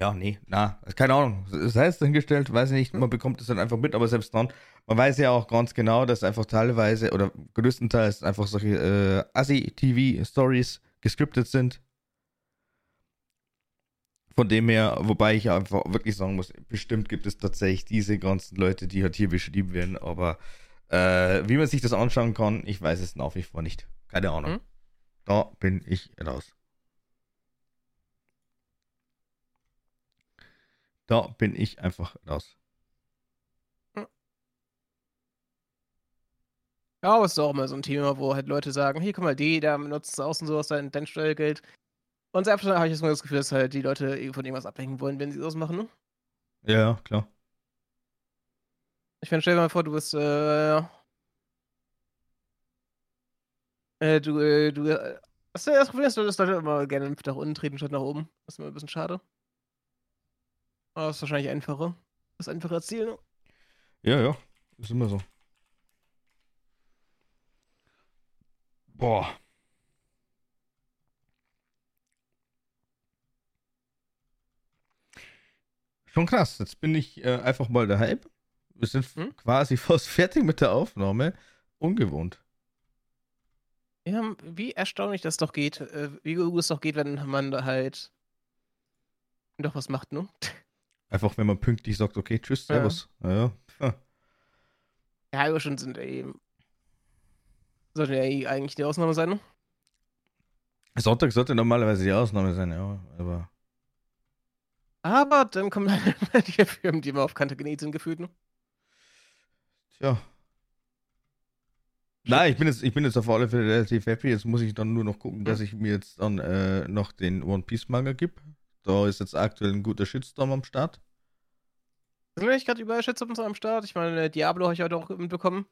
Ja, nee, na, keine Ahnung. Das heißt dahingestellt, weiß ich nicht, man bekommt es dann einfach mit, aber selbst dann, man weiß ja auch ganz genau, dass einfach teilweise oder größtenteils einfach solche äh, Assi-TV-Stories gescriptet sind von dem her, wobei ich einfach wirklich sagen muss, bestimmt gibt es tatsächlich diese ganzen Leute, die halt hier beschrieben werden, aber äh, wie man sich das anschauen kann, ich weiß es nach wie vor nicht. Keine Ahnung. Hm? Da bin ich raus. Da bin ich einfach raus.
Hm. Ja, aber es ist auch immer so ein Thema, wo halt Leute sagen, hier, guck mal, die, da nutzt es aus und sowas, dein, dein Steuergeld. Und einfach habe ich jetzt mal das Gefühl, dass halt die Leute von irgendwas ablenken wollen, wenn sie das machen, ne?
Ja, klar.
Ich meine, stell dir mal vor, du bist, äh, äh du, äh, du, äh, hast du das Problem, dass Leute immer gerne nach unten treten statt nach oben? Das ist immer ein bisschen schade. Das ist wahrscheinlich einfacher. Das ist einfacher Ziel, ne?
Ja, ja. Ist immer so. Boah. Schon krass. Jetzt bin ich äh, einfach mal daheim. Wir sind hm? quasi fast fertig mit der Aufnahme. Ungewohnt.
Ja, wie erstaunlich das doch geht, äh, wie gut es doch geht, wenn man da halt doch was macht, ne?
Einfach, wenn man pünktlich sagt, okay, tschüss, servus. Ja. ja. ja.
Ja, halbe Stunden sind ja eben. Sollte ja eh eigentlich die Ausnahme sein, ne?
Sonntag sollte normalerweise die Ausnahme sein, ja. Aber
Aber dann kommen die Firmen, die immer auf Kante genäht sind, gefühlt, ne?
tja. Nein, ich bin, jetzt, ich bin jetzt auf alle Fälle relativ happy. Jetzt muss ich dann nur noch gucken, dass ich mir jetzt dann äh, noch den One Piece Manga gebe. Da ist jetzt aktuell ein guter Shitstorm am Start.
Sind wir nicht gerade überall Shitstorms am Start? Ich meine, Diablo habe ich heute auch mitbekommen,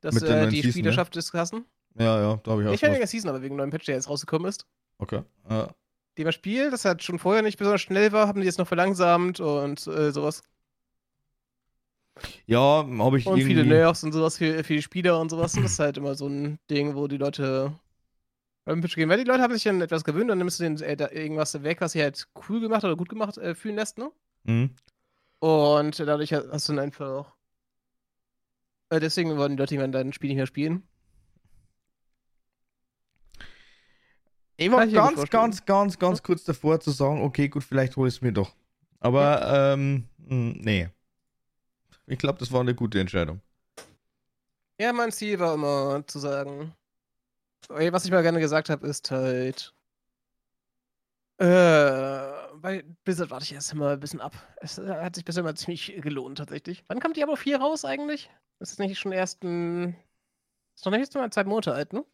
dass
Mit
äh, die
Season,
Spielerschaft ist hassen.
Ja, ja, da habe ich auch
Ich hatte ja. Season, aber wegen neuen Patch, der jetzt rausgekommen ist.
Okay. Ja.
Dem Spiel, das halt schon vorher nicht besonders schnell war, haben die jetzt noch verlangsamt und äh, sowas.
Ja, habe ich
Und
irgendwie...
viele Nerfs und sowas für, für die Spieler und sowas. Das ist halt immer so ein Ding, wo die Leute Pitch gehen. Weil die Leute haben sich dann etwas gewöhnt, dann nimmst du denen äh, da irgendwas weg, was sie halt cool gemacht oder gut gemacht äh, fühlen lässt, ne?
Mhm.
Und dadurch ha- hast du dann einfach auch. Äh, deswegen wollen die Leute irgendwann dein Spiel nicht mehr spielen.
Ich war ganz,
vorstellen.
ganz, ganz, ganz kurz davor zu sagen, okay, gut, vielleicht hol ich es mir doch. Aber, ähm, mh, nee. Ich glaube, das war eine gute Entscheidung.
Ja, mein Ziel war immer zu sagen. Was ich mal gerne gesagt habe, ist halt. Äh, bei Blizzard warte ich erst mal ein bisschen ab. Es äh, hat sich bisher immer ziemlich gelohnt, tatsächlich. Wann kommt Diablo 4 raus eigentlich? Ist es nicht schon erst ein. Ist noch nicht mal zwei Monate alt, ne?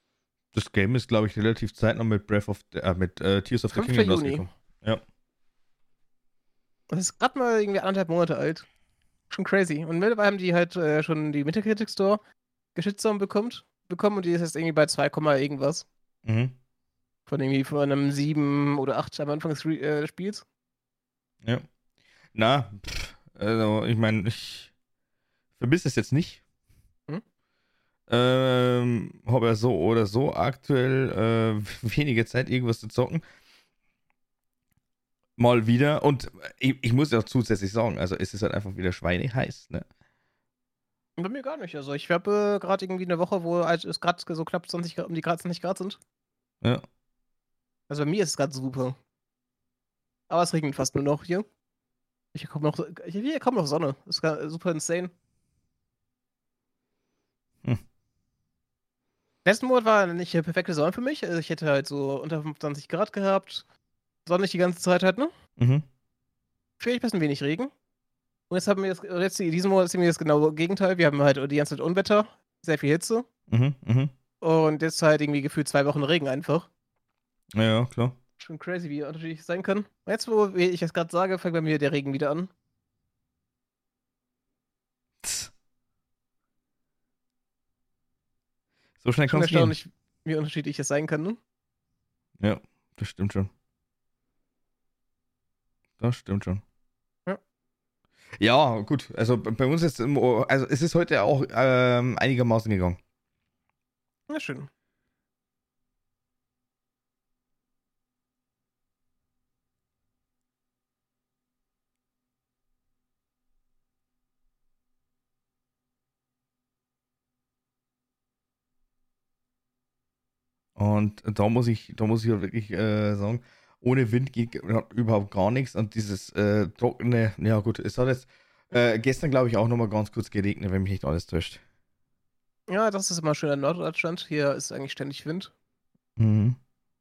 Das Game ist, glaube ich, relativ zeitnah mit Breath of the, äh, mit äh, Tears of the
5.
Kingdom
Juni.
rausgekommen.
Das ist gerade mal irgendwie anderthalb Monate alt. Schon crazy. Und mittlerweile haben die halt äh, schon die Metacritic Store Geschützsaum bekommt, bekommen und die ist jetzt irgendwie bei 2, Komma irgendwas.
Mhm.
Von irgendwie von einem 7 oder 8 am Anfang des äh, Spiels.
Ja. Na, pff, also, ich meine, ich vermisse es jetzt nicht.
Hm?
Ähm, habe ja so oder so aktuell äh, wenige Zeit, irgendwas zu zocken. Mal wieder. Und ich, ich muss ja auch zusätzlich sagen, also es ist halt einfach wieder schweineheiß, ne?
Bei mir gar nicht. Also ich habe äh, gerade irgendwie eine Woche, wo halt es gerade so knapp 20 Grad, um die Grad 20 Grad sind.
Ja.
Also bei mir ist es gerade super. Aber es regnet fast nur noch hier. Ich komme noch, hier kommt noch Sonne. Das ist super insane.
Hm.
Letzten Monat war nicht der perfekte Sommer für mich. Also ich hätte halt so unter 25 Grad gehabt. Sonnig die ganze Zeit halt, ne?
Mhm.
Vielleicht ein bisschen wenig Regen. Und jetzt haben wir das, jetzt in diesem Monat ist irgendwie das genaue Gegenteil. Wir haben halt die ganze Zeit Unwetter, sehr viel Hitze.
Mhm. Mhm.
Und jetzt halt irgendwie gefühlt zwei Wochen Regen einfach.
Ja, ja, klar.
Schon crazy, wie unterschiedlich es sein kann. Und jetzt, wo ich das gerade sage, fängt bei mir der Regen wieder an.
So schnell
Schon
kann es gehen.
erstaunlich, wie unterschiedlich es sein kann. Ne?
Ja, das stimmt schon. Das stimmt schon.
Ja.
Gut. Also bei uns ist also es ist heute auch ähm, einigermaßen gegangen.
Na schön.
Und da muss ich, da muss ich wirklich äh, sagen, ohne Wind geht überhaupt gar nichts. Und dieses äh, trockene, ja gut, es hat jetzt äh, gestern, glaube ich, auch nochmal ganz kurz geregnet, wenn mich nicht alles täuscht.
Ja, das ist immer schön in Norddeutschland. Hier ist eigentlich ständig Wind.
Mhm.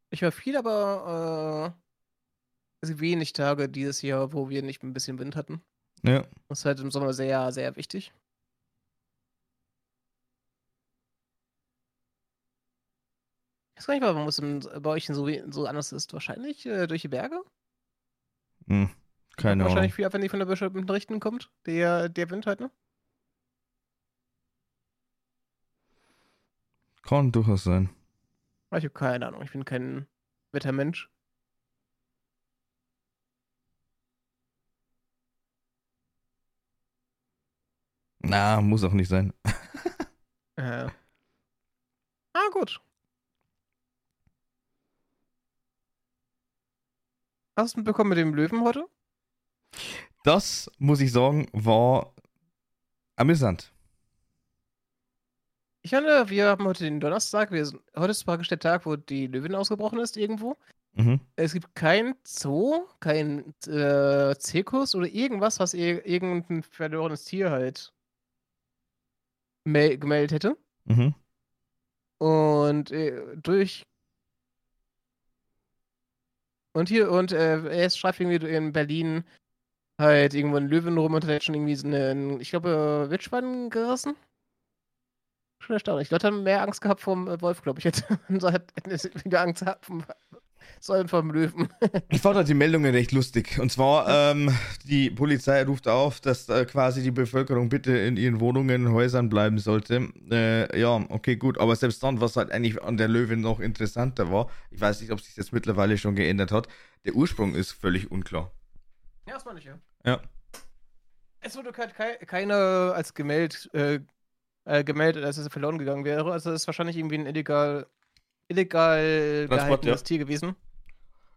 Ich war viel, aber äh, wenig Tage dieses Jahr, wo wir nicht ein bisschen Wind hatten.
Ja.
Das ist halt im Sommer sehr, sehr wichtig. Ich weiß gar nicht, warum es im- bei euch so, so anders ist. Wahrscheinlich äh, durch die Berge?
Hm. Keine Ahnung.
Wahrscheinlich viel aufwendig von der bestimmten Richtung kommt, der, der Wind halt, ne?
Kann durchaus sein.
Ich habe keine Ahnung, ich bin kein Wettermensch.
Na, muss auch nicht sein.
Äh. Ah, gut. Hast du mitbekommen mit dem Löwen heute?
Das, muss ich sagen, war amüsant.
Ich meine, wir haben heute den Donnerstag. Wir sind, heute ist praktisch der Tag, wo die Löwin ausgebrochen ist irgendwo.
Mhm.
Es gibt kein Zoo, kein äh, Zirkus oder irgendwas, was ir irgendein verlorenes Tier halt mel gemeldet hätte.
Mhm.
Und äh, durch. Und hier, und äh, er schreibt irgendwie in Berlin halt irgendwo ein Löwen rum und hat schon irgendwie so einen, ich glaube, äh, Wildschwein gerissen. Schon erstaunlich. Leute haben mehr Angst gehabt vom äh, Wolf, glaube ich, hätte. so hat wieder Angst gehabt vom, sondern vom Löwen.
Ich fand halt die Meldungen recht lustig. Und zwar, ähm, die Polizei ruft auf, dass äh, quasi die Bevölkerung bitte in ihren Wohnungen, Häusern bleiben sollte. Äh, ja, okay, gut. Aber selbst dann, was halt eigentlich an der Löwin noch interessanter war, ich weiß nicht, ob sich das mittlerweile schon geändert hat, der Ursprung ist völlig unklar.
Ja, das meine ich ja.
Ja.
Es wurde halt kei keine als gemeldet, äh, äh, gemeldet, als es verloren gegangen wäre. Also es ist wahrscheinlich irgendwie ein illegal, illegal
Transport,
gehaltenes
ja.
Tier gewesen.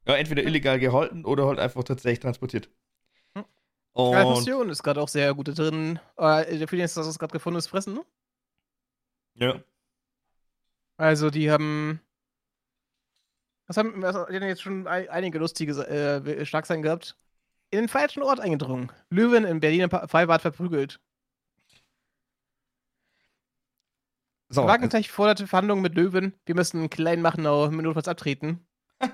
Ja, entweder illegal gehalten oder halt einfach tatsächlich transportiert.
Hm.
Und
ist gerade auch sehr gut da drin. Äh, der Feeling ist, dass es gerade gefunden ist, fressen, ne?
ja.
Also die haben. Was haben, was, die haben jetzt schon ein, einige lustige äh, Schlagzeilen gehabt. In den falschen Ort eingedrungen. Löwen in Berliner Freibad verprügelt.
So, also,
Wagenknecht forderte Verhandlungen mit Löwen. Wir müssen Kleinmachenau mit notfalls abtreten.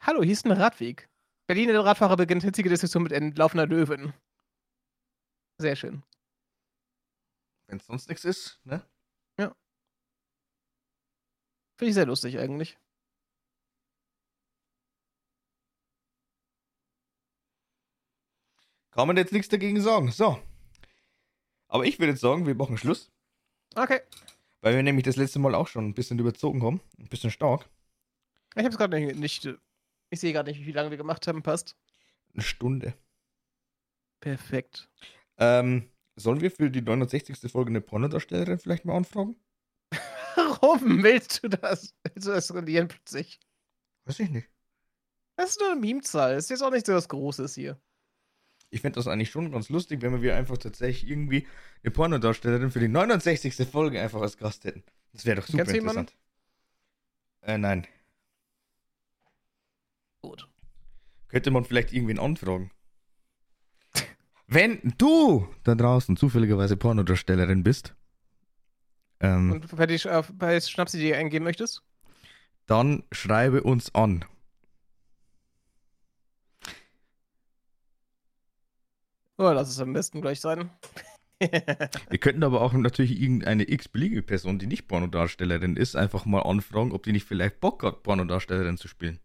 Hallo, hier ist ein Radweg. Berliner Radfahrer beginnt hitzige Diskussion mit entlaufener Löwen. Sehr schön.
wenn es sonst nichts ist, ne?
Finde ich sehr lustig eigentlich.
Kann man jetzt nichts dagegen sagen. So. Aber ich würde jetzt sagen, wir machen Schluss.
Okay.
Weil wir nämlich das letzte Mal auch schon ein bisschen überzogen haben. Ein bisschen stark.
Ich habe es gerade nicht, nicht. Ich sehe gerade nicht, wie lange wir gemacht haben. Passt.
Eine Stunde.
Perfekt.
Ähm, sollen wir für die 69. Folge eine Pornodarstellerin vielleicht mal anfragen?
Warum willst du das? Willst du das rendieren plötzlich?
Weiß ich nicht.
Das ist nur eine Meme-Zahl. Ist jetzt auch nicht so was Großes hier.
Ich fände das eigentlich schon ganz lustig, wenn wir einfach tatsächlich irgendwie eine Pornodarstellerin für die 69. Folge einfach als Gast hätten. Das wäre doch super
Kennst du jemanden?
interessant. Äh, nein.
Gut.
Könnte man vielleicht irgendwen anfragen. Wenn du da draußen zufälligerweise Pornodarstellerin bist, ähm,
Und bei, die, bei Schnapsidee eingeben möchtest?
dann schreibe uns an.
Oh, lass es am besten gleich sein.
Wir könnten aber auch natürlich irgendeine x-beliebige Person, die nicht Pornodarstellerin ist, einfach mal anfragen, ob die nicht vielleicht Bock hat, Pornodarstellerin zu spielen.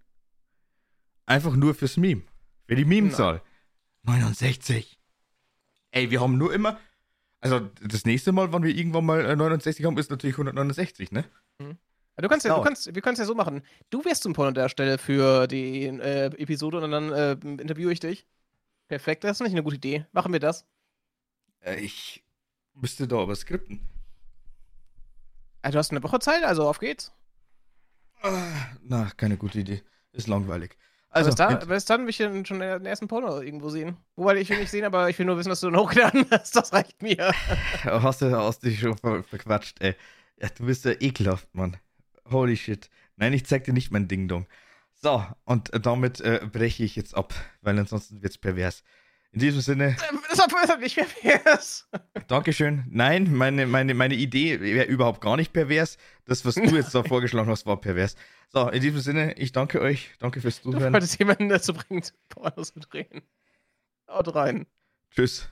Einfach nur fürs Meme. Für die Meme-Zahl. 69. Ey, wir haben nur immer. Also, das nächste Mal, wann wir irgendwann mal äh, 69 haben, ist natürlich 169, ne?
Du kannst ja, du kannst, wir können es ja so machen. Du wirst zum Pornodarsteller für die äh, Episode und dann äh, interviewe ich dich. Perfekt, das ist nicht eine gute Idee. Machen wir das.
Äh, ich müsste da aber skripten.
Also, du hast eine Woche Zeit, also auf geht's.
Ah, na, keine gute Idee. Ist langweilig.
Also, bis, da, bis dann will ich schon den ersten Porno irgendwo sehen. Wobei ich will nicht sehen, aber ich will nur wissen, dass du den hochgeladen hast. Das reicht mir.
hast du hast dich schon ver verquatscht, ey. Ja, du bist ja ekelhaft, Mann. Holy shit. Nein, ich zeig dir nicht mein Ding-Dong. So, und äh, damit äh, breche ich jetzt ab, weil ansonsten wird's pervers. In diesem Sinne,
Das hat nicht pervers.
Dankeschön. Nein, meine, meine, meine Idee wäre überhaupt gar nicht pervers. Das, was du jetzt da vorgeschlagen hast, war pervers. So, in diesem Sinne, ich danke euch. Danke fürs
Du
Zuhören.
wolltest jemanden dazu bringen, Pornos zu drehen. Haut rein.
Tschüss.